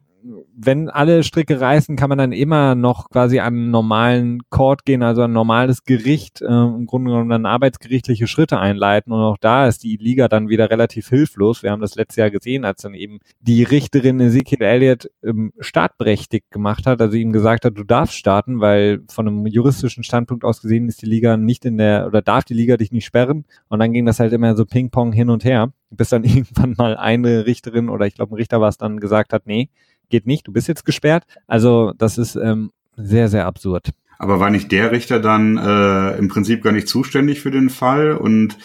S1: wenn alle Stricke reißen, kann man dann immer noch quasi an einen normalen Court gehen, also ein normales Gericht, äh, im Grunde genommen dann arbeitsgerichtliche Schritte einleiten. Und auch da ist die Liga dann wieder relativ hilflos. Wir haben das letztes Jahr gesehen, als dann eben die Richterin Ezekiel Elliott ähm, startberechtigt gemacht hat, also ihm gesagt hat, du darfst starten, weil von einem juristischen Standpunkt aus gesehen ist die Liga nicht in der, oder darf die Liga dich nicht sperren. Und dann ging das halt immer so Ping-Pong hin und her, bis dann irgendwann mal eine Richterin oder ich glaube ein Richter war es dann gesagt hat, nee, geht nicht, du bist jetzt gesperrt. Also das ist ähm, sehr, sehr absurd.
S2: Aber war nicht der Richter dann äh, im Prinzip gar nicht zuständig für den Fall und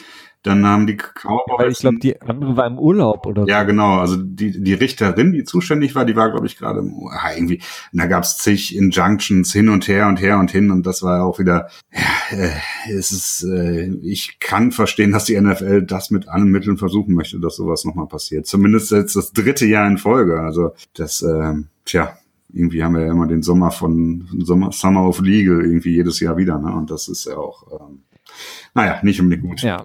S2: dann haben die
S1: Cowboys. Weil ich glaube, die andere war im Urlaub oder
S2: Ja, genau. Also die, die Richterin, die zuständig war, die war, glaube ich, gerade ah, irgendwie. Und da gab's zig Injunctions hin und her und her und hin und das war auch wieder. Ja, äh, es ist. Äh, ich kann verstehen, dass die NFL das mit allen Mitteln versuchen möchte, dass sowas nochmal passiert. Zumindest jetzt das dritte Jahr in Folge. Also das. Äh, tja, irgendwie haben wir ja immer den Sommer von Sommer, Summer of Legal irgendwie jedes Jahr wieder, ne? Und das ist ja auch, ähm, naja, nicht unbedingt gut.
S1: Ja,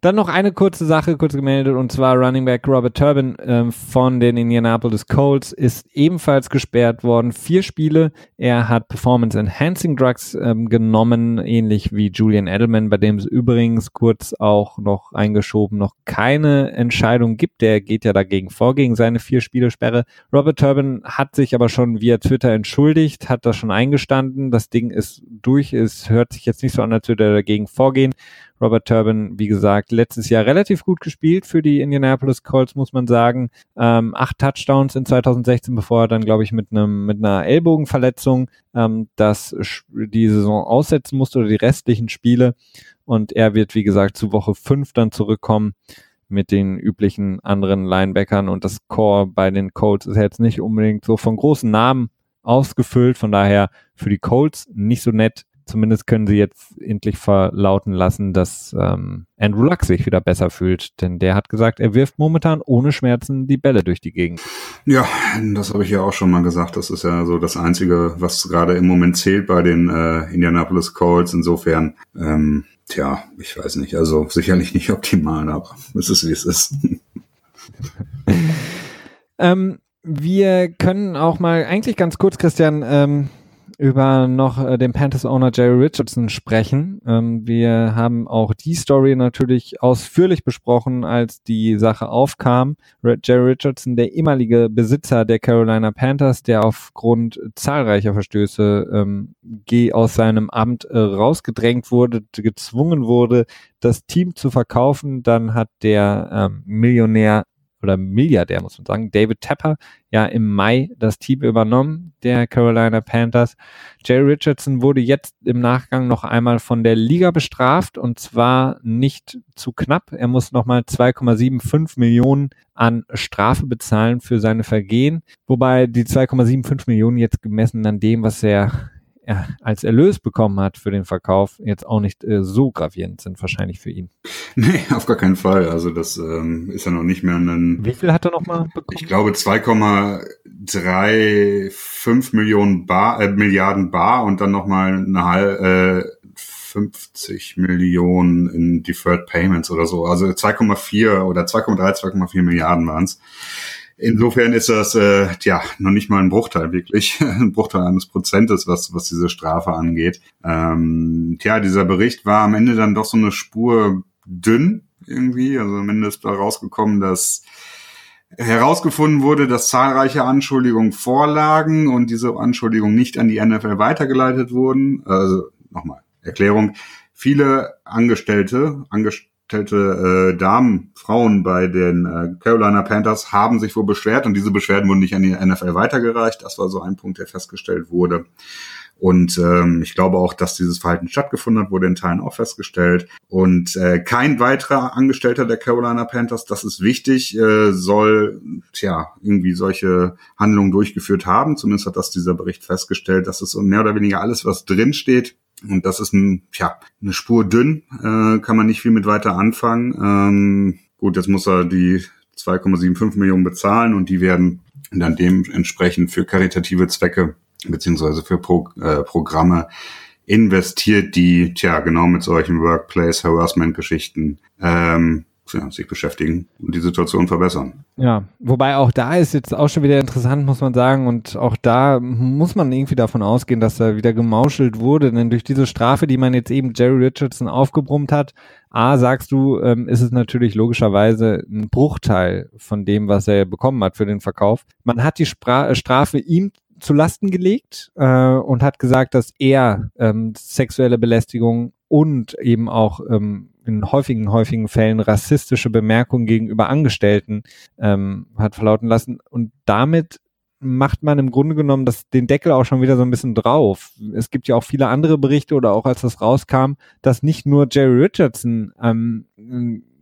S1: Dann noch eine kurze Sache, kurz gemeldet, und zwar Running Back Robert Turbin ähm, von den Indianapolis Colts ist ebenfalls gesperrt worden. Vier Spiele. Er hat Performance Enhancing Drugs ähm, genommen, ähnlich wie Julian Edelman, bei dem es übrigens kurz auch noch eingeschoben noch keine Entscheidung gibt. Der geht ja dagegen vor, gegen seine vier Spiele Sperre. Robert Turbin hat sich aber schon via Twitter entschuldigt, hat das schon eingestanden. Das Ding ist durch, es hört sich jetzt nicht so an, als würde er dagegen vorgehen. Robert Turbin, wie gesagt, letztes Jahr relativ gut gespielt für die Indianapolis Colts, muss man sagen. Ähm, acht Touchdowns in 2016, bevor er dann, glaube ich, mit einem mit einer Ellbogenverletzung ähm, das die Saison aussetzen musste oder die restlichen Spiele. Und er wird, wie gesagt, zu Woche fünf dann zurückkommen mit den üblichen anderen Linebackern und das Core bei den Colts ist jetzt nicht unbedingt so von großen Namen ausgefüllt. Von daher für die Colts nicht so nett zumindest können sie jetzt endlich verlauten lassen, dass ähm, Andrew Luck sich wieder besser fühlt, denn der hat gesagt, er wirft momentan ohne Schmerzen die Bälle durch die Gegend.
S2: Ja, das habe ich ja auch schon mal gesagt. Das ist ja so das Einzige, was gerade im Moment zählt bei den äh, Indianapolis Colts. Insofern, ähm, tja, ich weiß nicht. Also sicherlich nicht optimal, aber es ist wie es ist.
S1: ähm, wir können auch mal eigentlich ganz kurz, Christian, ähm, über noch äh, den Panthers-Owner Jerry Richardson sprechen. Ähm, wir haben auch die Story natürlich ausführlich besprochen, als die Sache aufkam. Jerry Richardson, der ehemalige Besitzer der Carolina Panthers, der aufgrund zahlreicher Verstöße ähm, aus seinem Amt äh, rausgedrängt wurde, gezwungen wurde, das Team zu verkaufen. Dann hat der ähm, Millionär oder Milliardär, muss man sagen, David Tepper, ja im Mai das Team übernommen, der Carolina Panthers. Jerry Richardson wurde jetzt im Nachgang noch einmal von der Liga bestraft und zwar nicht zu knapp. Er muss nochmal 2,75 Millionen an Strafe bezahlen für seine Vergehen, wobei die 2,75 Millionen jetzt gemessen an dem, was er als Erlös bekommen hat für den Verkauf, jetzt auch nicht äh, so gravierend sind wahrscheinlich für ihn.
S2: Nee, auf gar keinen Fall. Also das ähm, ist ja noch nicht mehr ein...
S1: Wie viel hat er nochmal bekommen?
S2: Ich glaube 2,35 Millionen Bar, äh, Milliarden Bar und dann nochmal eine halbe... Äh, 50 Millionen in Deferred Payments oder so. Also 2,4 oder 2,3, 2,4 Milliarden waren es. Insofern ist das äh, ja noch nicht mal ein Bruchteil wirklich, ein Bruchteil eines Prozentes, was was diese Strafe angeht. Ähm, tja, dieser Bericht war am Ende dann doch so eine Spur dünn irgendwie. Also am Ende ist da rausgekommen, dass herausgefunden wurde, dass zahlreiche Anschuldigungen vorlagen und diese Anschuldigungen nicht an die NFL weitergeleitet wurden. Also nochmal Erklärung. Viele Angestellte, Angestellte angestellte äh, Damen, Frauen bei den äh, Carolina Panthers haben sich wohl beschwert und diese Beschwerden wurden nicht an die NFL weitergereicht. Das war so ein Punkt, der festgestellt wurde. Und ähm, ich glaube auch, dass dieses Verhalten stattgefunden hat, wurde in Teilen auch festgestellt. Und äh, kein weiterer Angestellter der Carolina Panthers, das ist wichtig, äh, soll tja irgendwie solche Handlungen durchgeführt haben. Zumindest hat das dieser Bericht festgestellt. Das ist so mehr oder weniger alles, was drin steht. Und das ist ein, tja, eine Spur dünn, äh, kann man nicht viel mit weiter anfangen. Ähm, gut, jetzt muss er die 2,75 Millionen bezahlen und die werden dann dementsprechend für karitative Zwecke beziehungsweise für Pro, äh, Programme investiert, die tja genau mit solchen Workplace Harassment Geschichten ähm, ja, sich beschäftigen und die Situation verbessern.
S1: Ja, wobei auch da ist jetzt auch schon wieder interessant, muss man sagen, und auch da muss man irgendwie davon ausgehen, dass da wieder gemauschelt wurde, denn durch diese Strafe, die man jetzt eben Jerry Richardson aufgebrummt hat, A, sagst du, ähm, ist es natürlich logischerweise ein Bruchteil von dem, was er bekommen hat für den Verkauf. Man hat die Spra Strafe ihm zu Lasten gelegt äh, und hat gesagt, dass er ähm, sexuelle Belästigung und eben auch ähm, in häufigen, häufigen Fällen rassistische Bemerkungen gegenüber Angestellten ähm, hat verlauten lassen. Und damit macht man im Grunde genommen das, den Deckel auch schon wieder so ein bisschen drauf. Es gibt ja auch viele andere Berichte oder auch als das rauskam, dass nicht nur Jerry Richardson, ähm,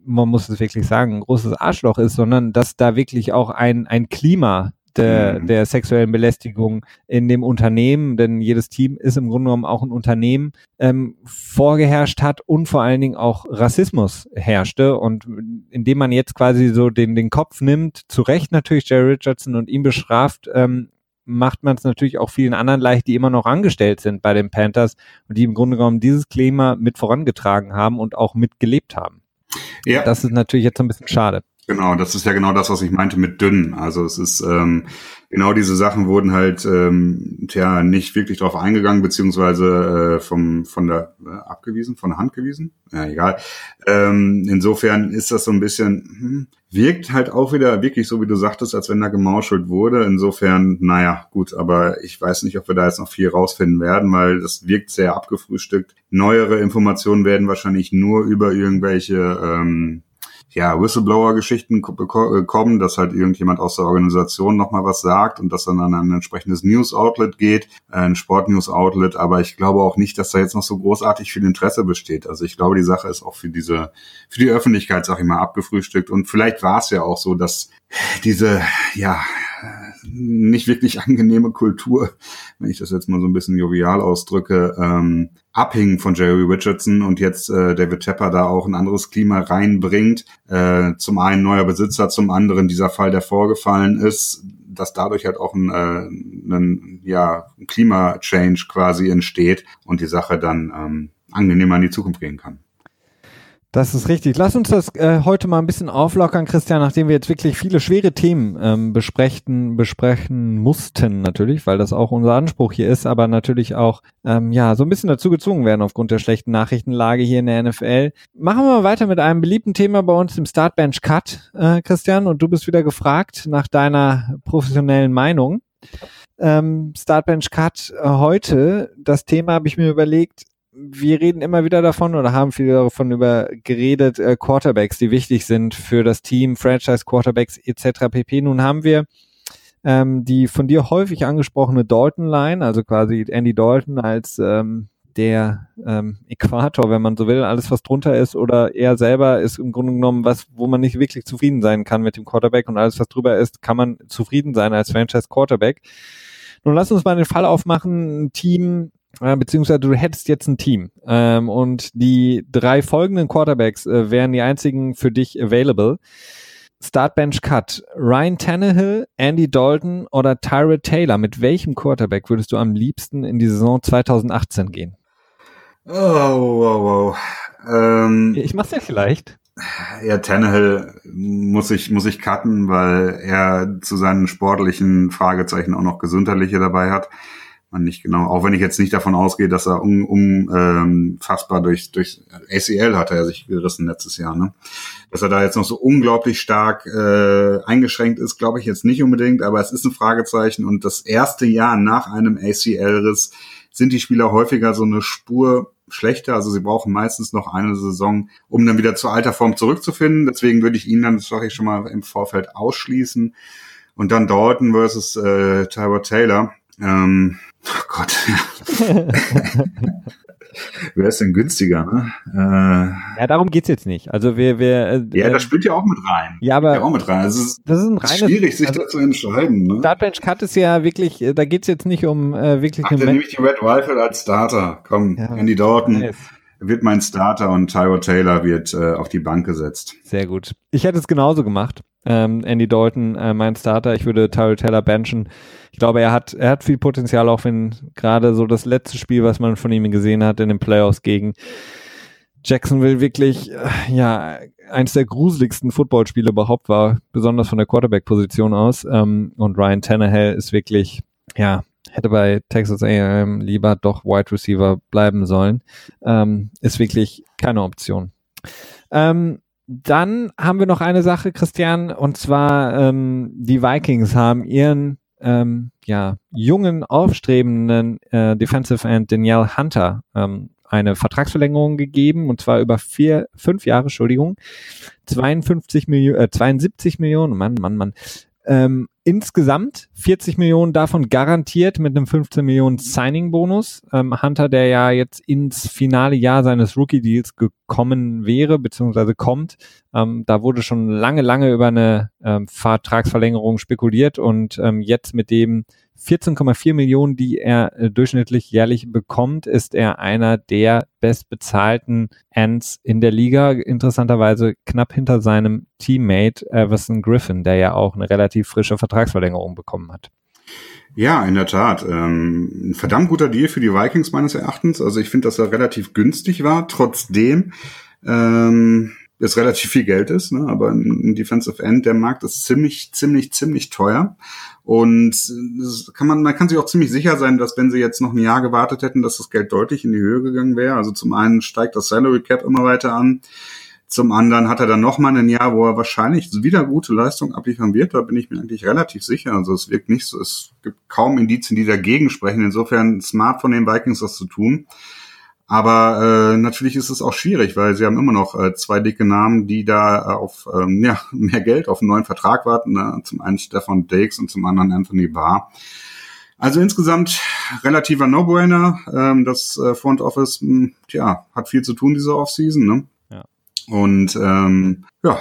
S1: man muss es wirklich sagen, ein großes Arschloch ist, sondern dass da wirklich auch ein, ein Klima der, mhm. der sexuellen Belästigung in dem Unternehmen, denn jedes Team ist im Grunde genommen auch ein Unternehmen, ähm, vorgeherrscht hat und vor allen Dingen auch Rassismus herrschte. Und indem man jetzt quasi so den, den Kopf nimmt, zu Recht natürlich Jerry Richardson und ihn bestraft, ähm, macht man es natürlich auch vielen anderen leicht, die immer noch angestellt sind bei den Panthers und die im Grunde genommen dieses Klima mit vorangetragen haben und auch mitgelebt haben. Ja. Das ist natürlich jetzt ein bisschen schade.
S2: Genau, das ist ja genau das, was ich meinte mit dünn. Also es ist ähm, genau diese Sachen wurden halt ähm, tja nicht wirklich drauf eingegangen beziehungsweise äh, vom von der äh, abgewiesen, von der Hand gewiesen. Ja, egal. Ähm, insofern ist das so ein bisschen hm, wirkt halt auch wieder wirklich so, wie du sagtest, als wenn da gemauschelt wurde. Insofern, naja, gut, aber ich weiß nicht, ob wir da jetzt noch viel rausfinden werden, weil das wirkt sehr abgefrühstückt. Neuere Informationen werden wahrscheinlich nur über irgendwelche ähm, ja, Whistleblower-Geschichten äh, kommen, dass halt irgendjemand aus der Organisation nochmal was sagt und das dann an ein entsprechendes News-Outlet geht, äh, ein Sport-News-Outlet, aber ich glaube auch nicht, dass da jetzt noch so großartig viel Interesse besteht. Also ich glaube, die Sache ist auch für diese, für die Öffentlichkeit, sag ich mal, abgefrühstückt und vielleicht war es ja auch so, dass diese, ja, nicht wirklich angenehme Kultur, wenn ich das jetzt mal so ein bisschen jovial ausdrücke, ähm, abhing von Jerry Richardson und jetzt äh, David Tepper da auch ein anderes Klima reinbringt. Äh, zum einen neuer Besitzer, zum anderen dieser Fall, der vorgefallen ist, dass dadurch halt auch ein, äh, ein ja, Klima-Change quasi entsteht und die Sache dann ähm, angenehmer in die Zukunft gehen kann.
S1: Das ist richtig. Lass uns das äh, heute mal ein bisschen auflockern, Christian, nachdem wir jetzt wirklich viele schwere Themen ähm, besprechen, besprechen mussten natürlich, weil das auch unser Anspruch hier ist, aber natürlich auch ähm, ja so ein bisschen dazu gezwungen werden aufgrund der schlechten Nachrichtenlage hier in der NFL. Machen wir mal weiter mit einem beliebten Thema bei uns im Startbench Cut, äh, Christian, und du bist wieder gefragt nach deiner professionellen Meinung. Ähm, Startbench Cut äh, heute, das Thema habe ich mir überlegt, wir reden immer wieder davon oder haben viel davon über geredet, äh, Quarterbacks, die wichtig sind für das Team, Franchise Quarterbacks etc. pp. Nun haben wir ähm, die von dir häufig angesprochene Dalton-Line, also quasi Andy Dalton als ähm, der ähm, Äquator, wenn man so will, alles was drunter ist oder er selber ist im Grunde genommen was, wo man nicht wirklich zufrieden sein kann mit dem Quarterback und alles was drüber ist, kann man zufrieden sein als Franchise Quarterback. Nun lass uns mal den Fall aufmachen, ein Team, äh, beziehungsweise du hättest jetzt ein Team ähm, und die drei folgenden Quarterbacks äh, wären die einzigen für dich available. Startbench Cut. Ryan Tannehill, Andy Dalton oder Tyrod Taylor. Mit welchem Quarterback würdest du am liebsten in die Saison 2018 gehen?
S2: Oh, wow, wow. Ähm,
S1: ich mach's ja vielleicht.
S2: Ja, Tannehill muss ich, muss ich cutten, weil er zu seinen sportlichen Fragezeichen auch noch gesundheitliche dabei hat. Man nicht genau, auch wenn ich jetzt nicht davon ausgehe, dass er unfassbar um, ähm, durch, durch ACL hatte er sich gerissen letztes Jahr, ne? Dass er da jetzt noch so unglaublich stark äh, eingeschränkt ist, glaube ich jetzt nicht unbedingt, aber es ist ein Fragezeichen und das erste Jahr nach einem ACL-Riss sind die Spieler häufiger so eine Spur schlechter. Also sie brauchen meistens noch eine Saison, um dann wieder zur alter Form zurückzufinden. Deswegen würde ich ihn dann, das sage ich schon mal im Vorfeld, ausschließen. Und dann Dalton versus äh, Tyrod Taylor. Ähm, oh Gott. Wer ist denn günstiger? Ne?
S1: Äh, ja, darum geht's jetzt nicht. Also wir, wir.
S2: Äh, ja, das spielt ja auch mit rein.
S1: Ja, aber
S2: ja auch mit rein. Also es ist,
S1: das ist ein reines,
S2: schwierig, sich also, da zu entscheiden. Ne?
S1: Startbench Cut ist ja wirklich, äh, da geht's jetzt nicht um äh, wirklich.
S2: Ach, dann nehme ich die Red Rifle als Starter. Komm, ja, Andy Dalton. Nice wird mein Starter und Tyro Taylor wird äh, auf die Bank gesetzt.
S1: Sehr gut. Ich hätte es genauso gemacht. Ähm, Andy Dalton, äh, mein Starter. Ich würde Tyro Taylor benchen. Ich glaube, er hat, er hat viel Potenzial, auch wenn gerade so das letzte Spiel, was man von ihm gesehen hat in den Playoffs gegen Jacksonville wirklich, äh, ja, eins der gruseligsten Footballspiele überhaupt war, besonders von der Quarterback-Position aus. Ähm, und Ryan Tannehill ist wirklich, ja, hätte bei Texas A&M lieber doch Wide Receiver bleiben sollen. Ähm, ist wirklich keine Option. Ähm, dann haben wir noch eine Sache, Christian, und zwar ähm, die Vikings haben ihren ähm, ja, jungen, aufstrebenden äh, Defensive End Danielle Hunter ähm, eine Vertragsverlängerung gegeben und zwar über vier, fünf Jahre, Entschuldigung, 52 Millionen, äh, 72 Millionen, Mann, Mann, Mann, ähm, insgesamt 40 Millionen davon garantiert mit einem 15 Millionen Signing-Bonus. Ähm, Hunter, der ja jetzt ins finale Jahr seines Rookie-Deals gekommen wäre, beziehungsweise kommt, ähm, da wurde schon lange, lange über eine ähm, Vertragsverlängerung spekuliert und ähm, jetzt mit dem 14,4 Millionen, die er äh, durchschnittlich jährlich bekommt, ist er einer der bestbezahlten Ends in der Liga. Interessanterweise knapp hinter seinem Teammate Everson Griffin, der ja auch eine relativ frische Vertragsverlängerung bekommen hat.
S2: Ja, in der Tat. Ähm, ein verdammt guter Deal für die Vikings meines Erachtens. Also ich finde, dass er relativ günstig war. Trotzdem ähm, es relativ viel Geld ist, ne? aber ein Defensive End, der Markt ist ziemlich, ziemlich, ziemlich teuer. Und kann man, man kann sich auch ziemlich sicher sein, dass wenn sie jetzt noch ein Jahr gewartet hätten, dass das Geld deutlich in die Höhe gegangen wäre. Also zum einen steigt das Salary Cap immer weiter an. Zum anderen hat er dann noch mal ein Jahr, wo er wahrscheinlich wieder gute Leistung abliefern wird. Da bin ich mir eigentlich relativ sicher. Also es wirkt nicht so, es gibt kaum Indizien, die dagegen sprechen. Insofern smart von den Vikings das zu tun. Aber äh, natürlich ist es auch schwierig, weil sie haben immer noch äh, zwei dicke Namen, die da äh, auf ähm, ja, mehr Geld, auf einen neuen Vertrag warten. Ne? Zum einen Stefan Dakes und zum anderen Anthony Barr. Also insgesamt relativer No-Brainer. Ähm, das äh, Front Office, mh, hm, tja, hat viel zu tun diese Offseason. Ne? Ja. Und ähm, ja,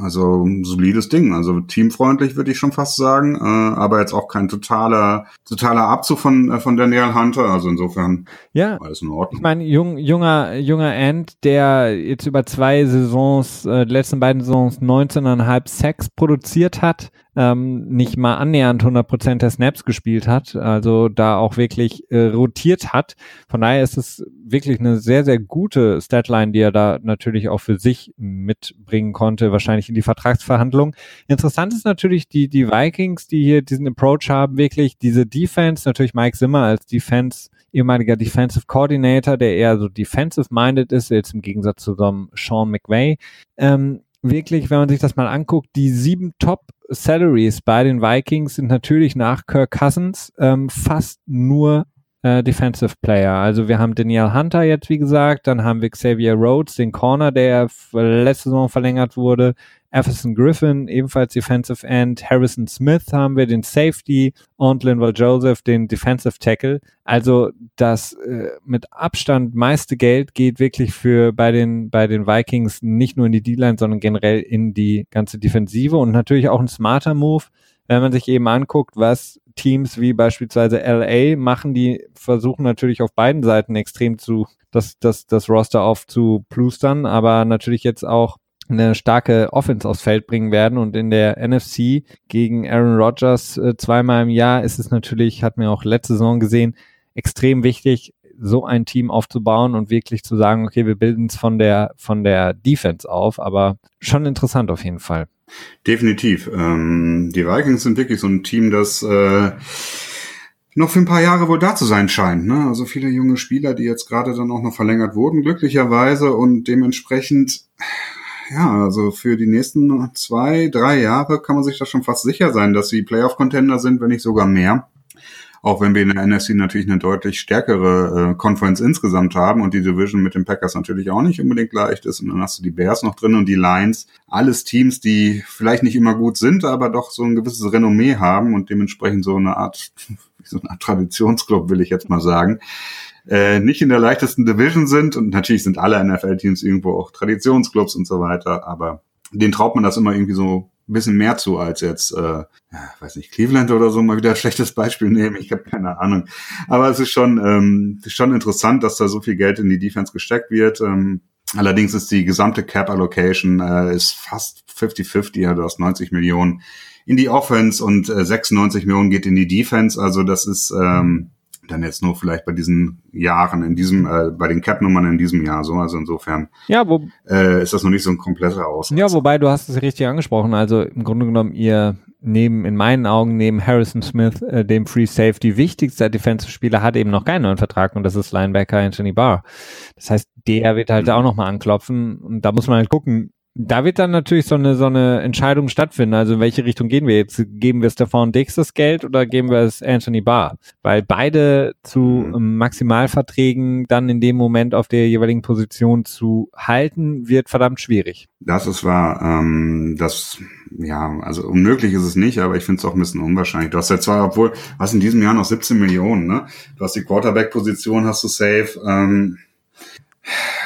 S2: also ein solides Ding. Also teamfreundlich würde ich schon fast sagen, äh, aber jetzt auch kein totaler, totaler Abzug von, äh, von Daniel Hunter. Also insofern
S1: ja, alles in Ordnung. Ich meine, jung, junger, junger End, der jetzt über zwei Saisons, äh, die letzten beiden Saisons 19,5 Sacks produziert hat, ähm, nicht mal annähernd 100% der Snaps gespielt hat, also da auch wirklich äh, rotiert hat. Von daher ist es wirklich eine sehr, sehr gute Statline, die er da natürlich auch für sich mitbringen konnte, wahrscheinlich in die Vertragsverhandlung. Interessant ist natürlich die, die Vikings, die hier diesen Approach haben, wirklich diese Defense, natürlich Mike Zimmer als Defense ehemaliger Defensive Coordinator, der eher so defensive-minded ist, jetzt im Gegensatz zu so einem Sean McVay. Ähm, wirklich, wenn man sich das mal anguckt, die sieben Top Salaries bei den Vikings sind natürlich nach Kirk Cousins ähm, fast nur äh, Defensive Player. Also wir haben Daniel Hunter jetzt, wie gesagt, dann haben wir Xavier Rhodes, den Corner, der letzte Saison verlängert wurde, Everson Griffin, ebenfalls Defensive End, Harrison Smith haben wir, den Safety. Und Linval Joseph, den Defensive Tackle. Also das äh, mit Abstand meiste Geld geht wirklich für bei den, bei den Vikings nicht nur in die D-Line, sondern generell in die ganze Defensive. Und natürlich auch ein smarter Move, wenn man sich eben anguckt, was Teams wie beispielsweise LA machen, die versuchen natürlich auf beiden Seiten extrem zu das, das, das Roster aufzuplustern, aber natürlich jetzt auch eine starke Offense aufs Feld bringen werden. Und in der NFC gegen Aaron Rodgers äh, zweimal im Jahr ist es natürlich, hat mir auch letzte Saison gesehen, extrem wichtig, so ein Team aufzubauen und wirklich zu sagen, okay, wir bilden es von der, von der Defense auf, aber schon interessant auf jeden Fall.
S2: Definitiv. Ähm, die Vikings sind wirklich so ein Team, das äh, noch für ein paar Jahre wohl da zu sein scheint. Ne? Also viele junge Spieler, die jetzt gerade dann auch noch verlängert wurden, glücklicherweise und dementsprechend ja, also für die nächsten zwei, drei Jahre kann man sich da schon fast sicher sein, dass sie Playoff-Contender sind, wenn nicht sogar mehr. Auch wenn wir in der NFC natürlich eine deutlich stärkere äh, Conference insgesamt haben und die Division mit den Packers natürlich auch nicht unbedingt leicht ist. Und dann hast du die Bears noch drin und die Lions. Alles Teams, die vielleicht nicht immer gut sind, aber doch so ein gewisses Renommee haben und dementsprechend so eine Art, so eine Art Traditionsclub, will ich jetzt mal sagen äh, nicht in der leichtesten Division sind. Und natürlich sind alle NFL-Teams irgendwo auch Traditionsclubs und so weiter, aber den traut man das immer irgendwie so ein bisschen mehr zu als jetzt, äh, ja, weiß nicht, Cleveland oder so, mal wieder ein schlechtes Beispiel nehmen, ich habe keine Ahnung. Aber es ist schon, ähm, schon interessant, dass da so viel Geld in die Defense gesteckt wird. Ähm, allerdings ist die gesamte Cap Allocation äh, ist fast 50-50, ja, du hast 90 Millionen in die Offense und äh, 96 Millionen geht in die Defense. Also das ist ähm, dann jetzt nur vielleicht bei diesen Jahren, in diesem, äh, bei den Cap-Nummern in diesem Jahr so. Also insofern
S1: ja, wo,
S2: äh, ist das noch nicht so ein kompletter Ausmaß.
S1: Ja, wobei du hast es richtig angesprochen. Also im Grunde genommen, ihr neben, in meinen Augen, neben Harrison Smith, äh, dem Free Safety, wichtigster Defensive-Spieler, hat eben noch keinen neuen Vertrag und das ist Linebacker Anthony Barr. Das heißt, der wird halt mhm. auch nochmal anklopfen und da muss man halt gucken, da wird dann natürlich so eine, so eine Entscheidung stattfinden. Also in welche Richtung gehen wir jetzt? Geben wir es Stefan Dix das Geld oder geben wir es Anthony Barr? Weil beide zu mhm. Maximalverträgen dann in dem Moment auf der jeweiligen Position zu halten, wird verdammt schwierig.
S2: Das ist wahr. Ähm, das, ja, also unmöglich ist es nicht, aber ich finde es auch ein bisschen unwahrscheinlich. Du hast ja zwar, obwohl, was in diesem Jahr noch 17 Millionen, ne? Du hast die Quarterback-Position, hast du safe. Ähm,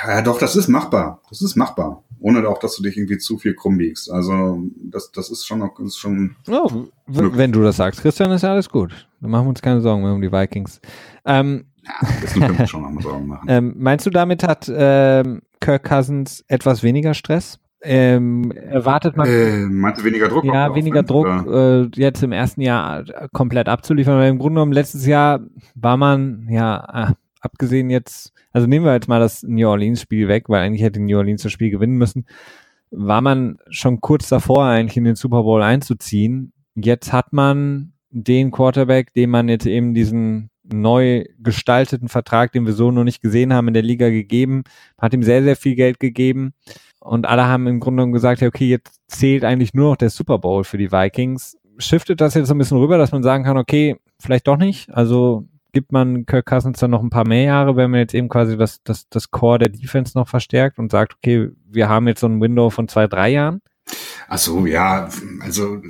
S2: ja, doch, das ist machbar. Das ist machbar ohne auch, dass du dich irgendwie zu viel krumm biegst. Also das, das ist schon, das ist schon.
S1: Oh, wenn du das sagst, Christian, ist ja alles gut. Dann machen wir uns keine Sorgen mehr um die Vikings. Ähm,
S2: ja, das können wir schon noch mal Sorgen machen.
S1: Ähm, meinst du, damit hat ähm, Kirk Cousins etwas weniger Stress? Ähm, erwartet man.
S2: Äh, meinst du weniger Druck?
S1: Ja, weniger Druck, äh, jetzt im ersten Jahr komplett abzuliefern, weil im Grunde genommen letztes Jahr war man, ja, äh, abgesehen jetzt also nehmen wir jetzt mal das New Orleans-Spiel weg, weil eigentlich hätte New Orleans das Spiel gewinnen müssen. War man schon kurz davor, eigentlich in den Super Bowl einzuziehen. Jetzt hat man den Quarterback, dem man jetzt eben diesen neu gestalteten Vertrag, den wir so noch nicht gesehen haben, in der Liga gegeben, hat ihm sehr, sehr viel Geld gegeben. Und alle haben im Grunde genommen gesagt, okay, jetzt zählt eigentlich nur noch der Super Bowl für die Vikings. Shiftet das jetzt ein bisschen rüber, dass man sagen kann, okay, vielleicht doch nicht. Also gibt man Kirk Cousins dann noch ein paar mehr Jahre, wenn man jetzt eben quasi das, das, das Core der Defense noch verstärkt und sagt, okay, wir haben jetzt so ein Window von zwei, drei Jahren?
S2: Ach so, ja, also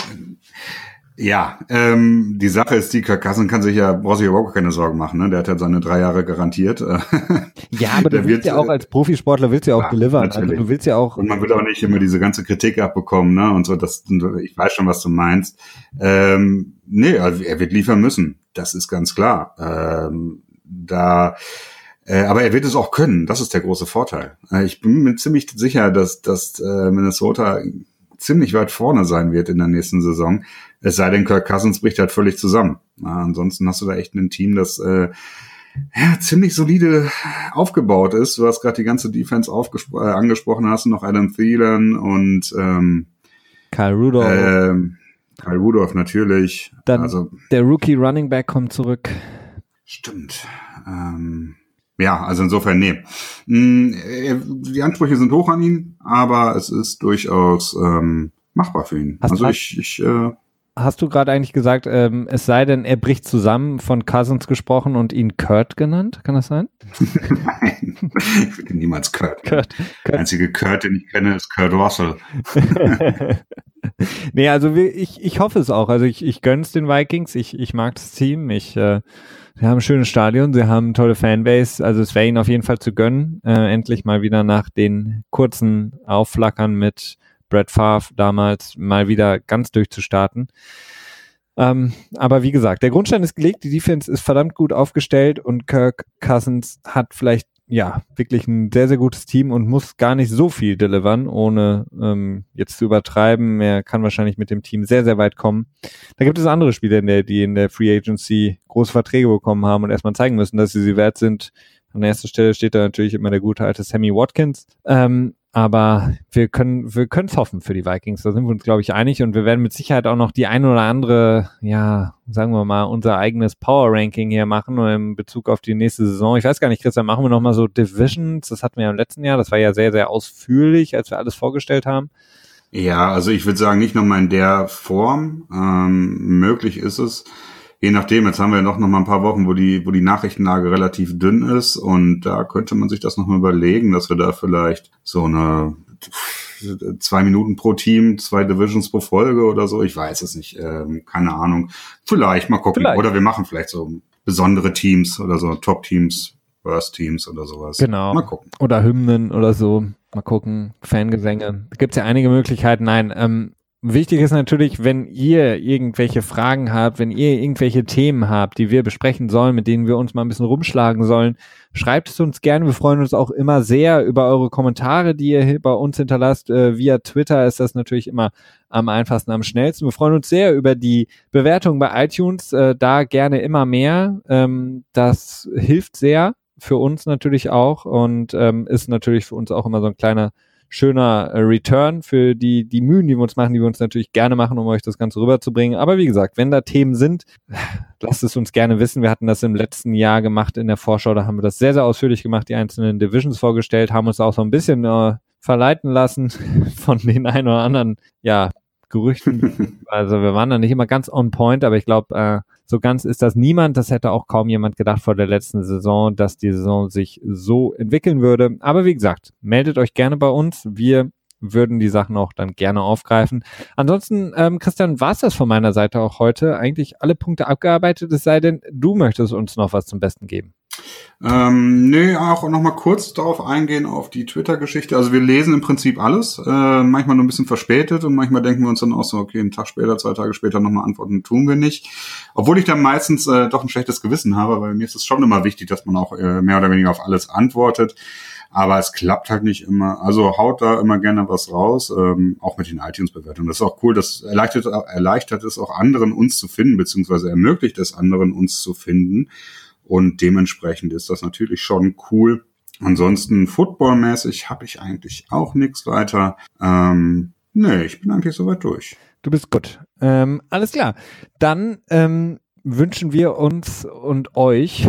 S2: ja, ähm, die Sache ist, die Kirk Cousins kann sich ja, braucht sich überhaupt keine Sorgen machen, ne? Der hat ja seine drei Jahre garantiert.
S1: ja, aber du willst ja auch als Profisportler willst ja auch ja, delivern. Also du willst ja auch.
S2: Und man will auch nicht immer diese ganze Kritik abbekommen, ne? Und so, das, ich weiß schon, was du meinst. Ähm, nee, also er wird liefern müssen. Das ist ganz klar. Ähm, da, äh, aber er wird es auch können. Das ist der große Vorteil. Äh, ich bin mir ziemlich sicher, dass, dass äh, Minnesota ziemlich weit vorne sein wird in der nächsten Saison. Es sei denn, Kirk Cousins bricht halt völlig zusammen. Äh, ansonsten hast du da echt ein Team, das äh, ja, ziemlich solide aufgebaut ist. Du hast gerade die ganze Defense äh, angesprochen, hast noch Adam Thielen und ähm,
S1: Kyle Rudolph.
S2: Ähm, Kyle Rudolph natürlich.
S1: Dann also, der Rookie Running Back kommt zurück.
S2: Stimmt. Ähm, ja, also insofern, nee. Mm, die Ansprüche sind hoch an ihn, aber es ist durchaus ähm, machbar für ihn.
S1: Hast
S2: also ich, ich äh,
S1: hast du gerade eigentlich gesagt, ähm, es sei denn, er bricht zusammen, von Cousins gesprochen und ihn Kurt genannt? Kann das sein?
S2: Nein, ich würde niemals Kurt. Kurt. Kurt. Der einzige Kurt, den ich kenne, ist Kurt Russell.
S1: nee, also ich, ich hoffe es auch. Also ich, ich gönn's den Vikings. Ich, ich mag das Team. Ich, äh, sie haben ein schönes Stadion, sie haben eine tolle Fanbase. Also es wäre ihnen auf jeden Fall zu gönnen, äh, endlich mal wieder nach den kurzen Aufflackern mit Brett Favre damals mal wieder ganz durchzustarten. Ähm, aber wie gesagt, der Grundstein ist gelegt, die Defense ist verdammt gut aufgestellt und Kirk Cousins hat vielleicht ja wirklich ein sehr, sehr gutes Team und muss gar nicht so viel delivern, ohne ähm, jetzt zu übertreiben. Er kann wahrscheinlich mit dem Team sehr, sehr weit kommen. Da gibt es andere Spieler, in der, die in der Free Agency große Verträge bekommen haben und erstmal zeigen müssen, dass sie sie wert sind. An erster Stelle steht da natürlich immer der gute alte Sammy Watkins. Ähm, aber wir können wir können es hoffen für die Vikings. Da sind wir uns, glaube ich, einig. Und wir werden mit Sicherheit auch noch die ein oder andere, ja, sagen wir mal, unser eigenes Power-Ranking hier machen in Bezug auf die nächste Saison. Ich weiß gar nicht, Christian, machen wir noch mal so Divisions. Das hatten wir ja im letzten Jahr. Das war ja sehr, sehr ausführlich, als wir alles vorgestellt haben.
S2: Ja, also ich würde sagen, nicht nochmal in der Form. Ähm, möglich ist es je nachdem, jetzt haben wir ja noch, noch mal ein paar Wochen, wo die, wo die Nachrichtenlage relativ dünn ist und da könnte man sich das noch mal überlegen, dass wir da vielleicht so eine zwei Minuten pro Team, zwei Divisions pro Folge oder so, ich weiß es nicht, ähm, keine Ahnung. Vielleicht, mal gucken. Vielleicht. Oder wir machen vielleicht so besondere Teams oder so, Top-Teams, Worst-Teams oder sowas.
S1: Genau. Mal gucken. Oder Hymnen oder so. Mal gucken. Fangesänge. Da gibt's ja einige Möglichkeiten. Nein, ähm, Wichtig ist natürlich, wenn ihr irgendwelche Fragen habt, wenn ihr irgendwelche Themen habt, die wir besprechen sollen, mit denen wir uns mal ein bisschen rumschlagen sollen, schreibt es uns gerne. Wir freuen uns auch immer sehr über eure Kommentare, die ihr bei uns hinterlasst. Äh, via Twitter ist das natürlich immer am einfachsten, am schnellsten. Wir freuen uns sehr über die Bewertung bei iTunes. Äh, da gerne immer mehr. Ähm, das hilft sehr für uns natürlich auch und ähm, ist natürlich für uns auch immer so ein kleiner schöner äh, Return für die, die Mühen, die wir uns machen, die wir uns natürlich gerne machen, um euch das Ganze rüberzubringen. Aber wie gesagt, wenn da Themen sind, lasst es uns gerne wissen. Wir hatten das im letzten Jahr gemacht in der Vorschau, da haben wir das sehr, sehr ausführlich gemacht, die einzelnen Divisions vorgestellt, haben uns auch so ein bisschen äh, verleiten lassen von den ein oder anderen, ja, Gerüchten. also wir waren da nicht immer ganz on point, aber ich glaube, äh, so ganz ist das niemand. Das hätte auch kaum jemand gedacht vor der letzten Saison, dass die Saison sich so entwickeln würde. Aber wie gesagt, meldet euch gerne bei uns. Wir würden die Sachen auch dann gerne aufgreifen. Ansonsten, ähm, Christian, war es das von meiner Seite auch heute. Eigentlich alle Punkte abgearbeitet, es sei denn, du möchtest uns noch was zum Besten geben.
S2: Ähm, nee, auch noch mal kurz darauf eingehen auf die Twitter-Geschichte. Also wir lesen im Prinzip alles, äh, manchmal nur ein bisschen verspätet und manchmal denken wir uns dann auch so, okay, einen Tag später, zwei Tage später nochmal antworten, tun wir nicht. Obwohl ich dann meistens äh, doch ein schlechtes Gewissen habe, weil mir ist es schon immer wichtig, dass man auch äh, mehr oder weniger auf alles antwortet. Aber es klappt halt nicht immer. Also haut da immer gerne was raus, ähm, auch mit den iTunes-Bewertungen. Das ist auch cool, das erleichtert, erleichtert es auch anderen, uns zu finden, beziehungsweise ermöglicht es anderen, uns zu finden. Und dementsprechend ist das natürlich schon cool. Ansonsten footballmäßig habe ich eigentlich auch nichts weiter. Ähm, nee, ich bin eigentlich soweit durch.
S1: Du bist gut. Ähm, alles klar. Dann ähm, wünschen wir uns und euch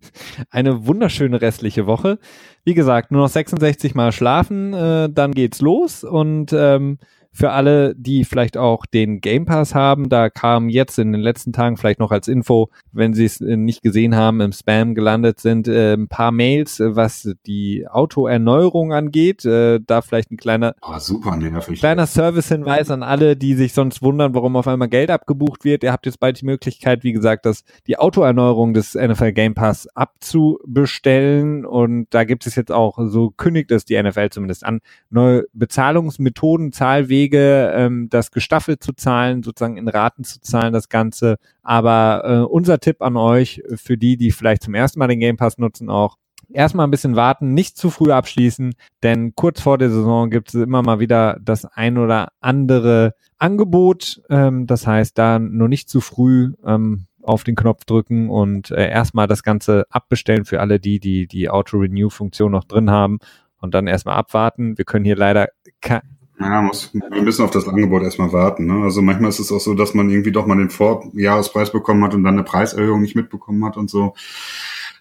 S1: eine wunderschöne restliche Woche. Wie gesagt, nur noch 66 Mal schlafen, äh, dann geht's los und ähm, für alle, die vielleicht auch den Game Pass haben, da kam jetzt in den letzten Tagen vielleicht noch als Info, wenn Sie es äh, nicht gesehen haben, im Spam gelandet sind, äh, ein paar Mails, äh, was die Autoerneuerung angeht. Äh, da vielleicht ein kleiner,
S2: oh, super nervig.
S1: kleiner Servicehinweis an alle, die sich sonst wundern, warum auf einmal Geld abgebucht wird. Ihr habt jetzt bald die Möglichkeit, wie gesagt, dass die Autoerneuerung des NFL Game Pass abzubestellen und da gibt es jetzt auch, so kündigt es die NFL zumindest an, neue Bezahlungsmethoden, Zahlwege Wege, ähm, das gestaffelt zu zahlen, sozusagen in Raten zu zahlen, das Ganze. Aber äh, unser Tipp an euch, für die, die vielleicht zum ersten Mal den Game Pass nutzen, auch erstmal ein bisschen warten, nicht zu früh abschließen, denn kurz vor der Saison gibt es immer mal wieder das ein oder andere Angebot. Ähm, das heißt, da nur nicht zu früh ähm, auf den Knopf drücken und äh, erstmal das Ganze abbestellen für alle die, die die Auto-Renew-Funktion noch drin haben und dann erstmal abwarten. Wir können hier leider
S2: ja, muss, wir müssen auf das Angebot erstmal warten. Ne? Also manchmal ist es auch so, dass man irgendwie doch mal den Vorjahrespreis bekommen hat und dann eine Preiserhöhung nicht mitbekommen hat und so.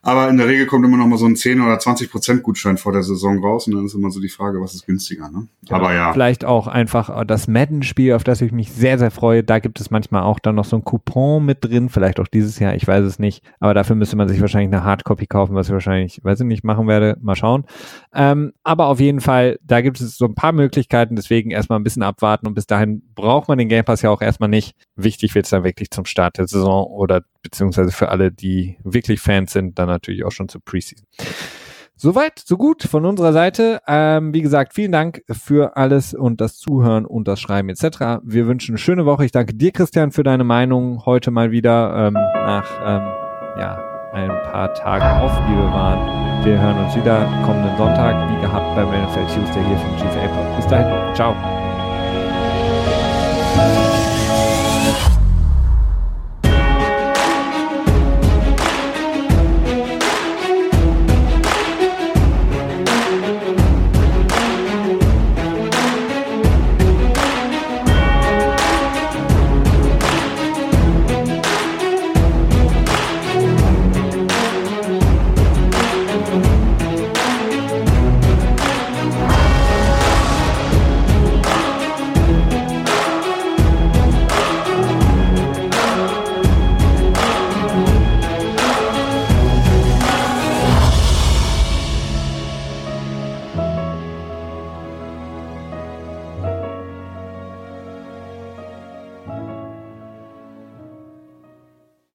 S2: Aber in der Regel kommt immer noch mal so ein 10 oder 20 Prozent Gutschein vor der Saison raus und dann ist immer so die Frage, was ist günstiger, ne?
S1: Genau. Aber ja. Vielleicht auch einfach das Madden-Spiel, auf das ich mich sehr, sehr freue. Da gibt es manchmal auch dann noch so ein Coupon mit drin, vielleicht auch dieses Jahr, ich weiß es nicht. Aber dafür müsste man sich wahrscheinlich eine Hardcopy kaufen, was ich wahrscheinlich, weiß ich nicht, machen werde. Mal schauen. Ähm, aber auf jeden Fall, da gibt es so ein paar Möglichkeiten, deswegen erstmal ein bisschen abwarten und bis dahin braucht man den Game Pass ja auch erstmal nicht. Wichtig wird es dann wirklich zum Start der Saison oder beziehungsweise für alle, die wirklich Fans sind, dann natürlich auch schon zur Preseason. Soweit, so gut von unserer Seite. Ähm, wie gesagt, vielen Dank für alles und das Zuhören und das Schreiben etc. Wir wünschen eine schöne Woche. Ich danke dir, Christian, für deine Meinung heute mal wieder ähm, nach ähm, ja, ein paar Tagen auf, die wir waren. Wir hören uns wieder kommenden Sonntag, wie gehabt beim NFL Tuesday hier vom GFA Pod. Bis dahin, ciao.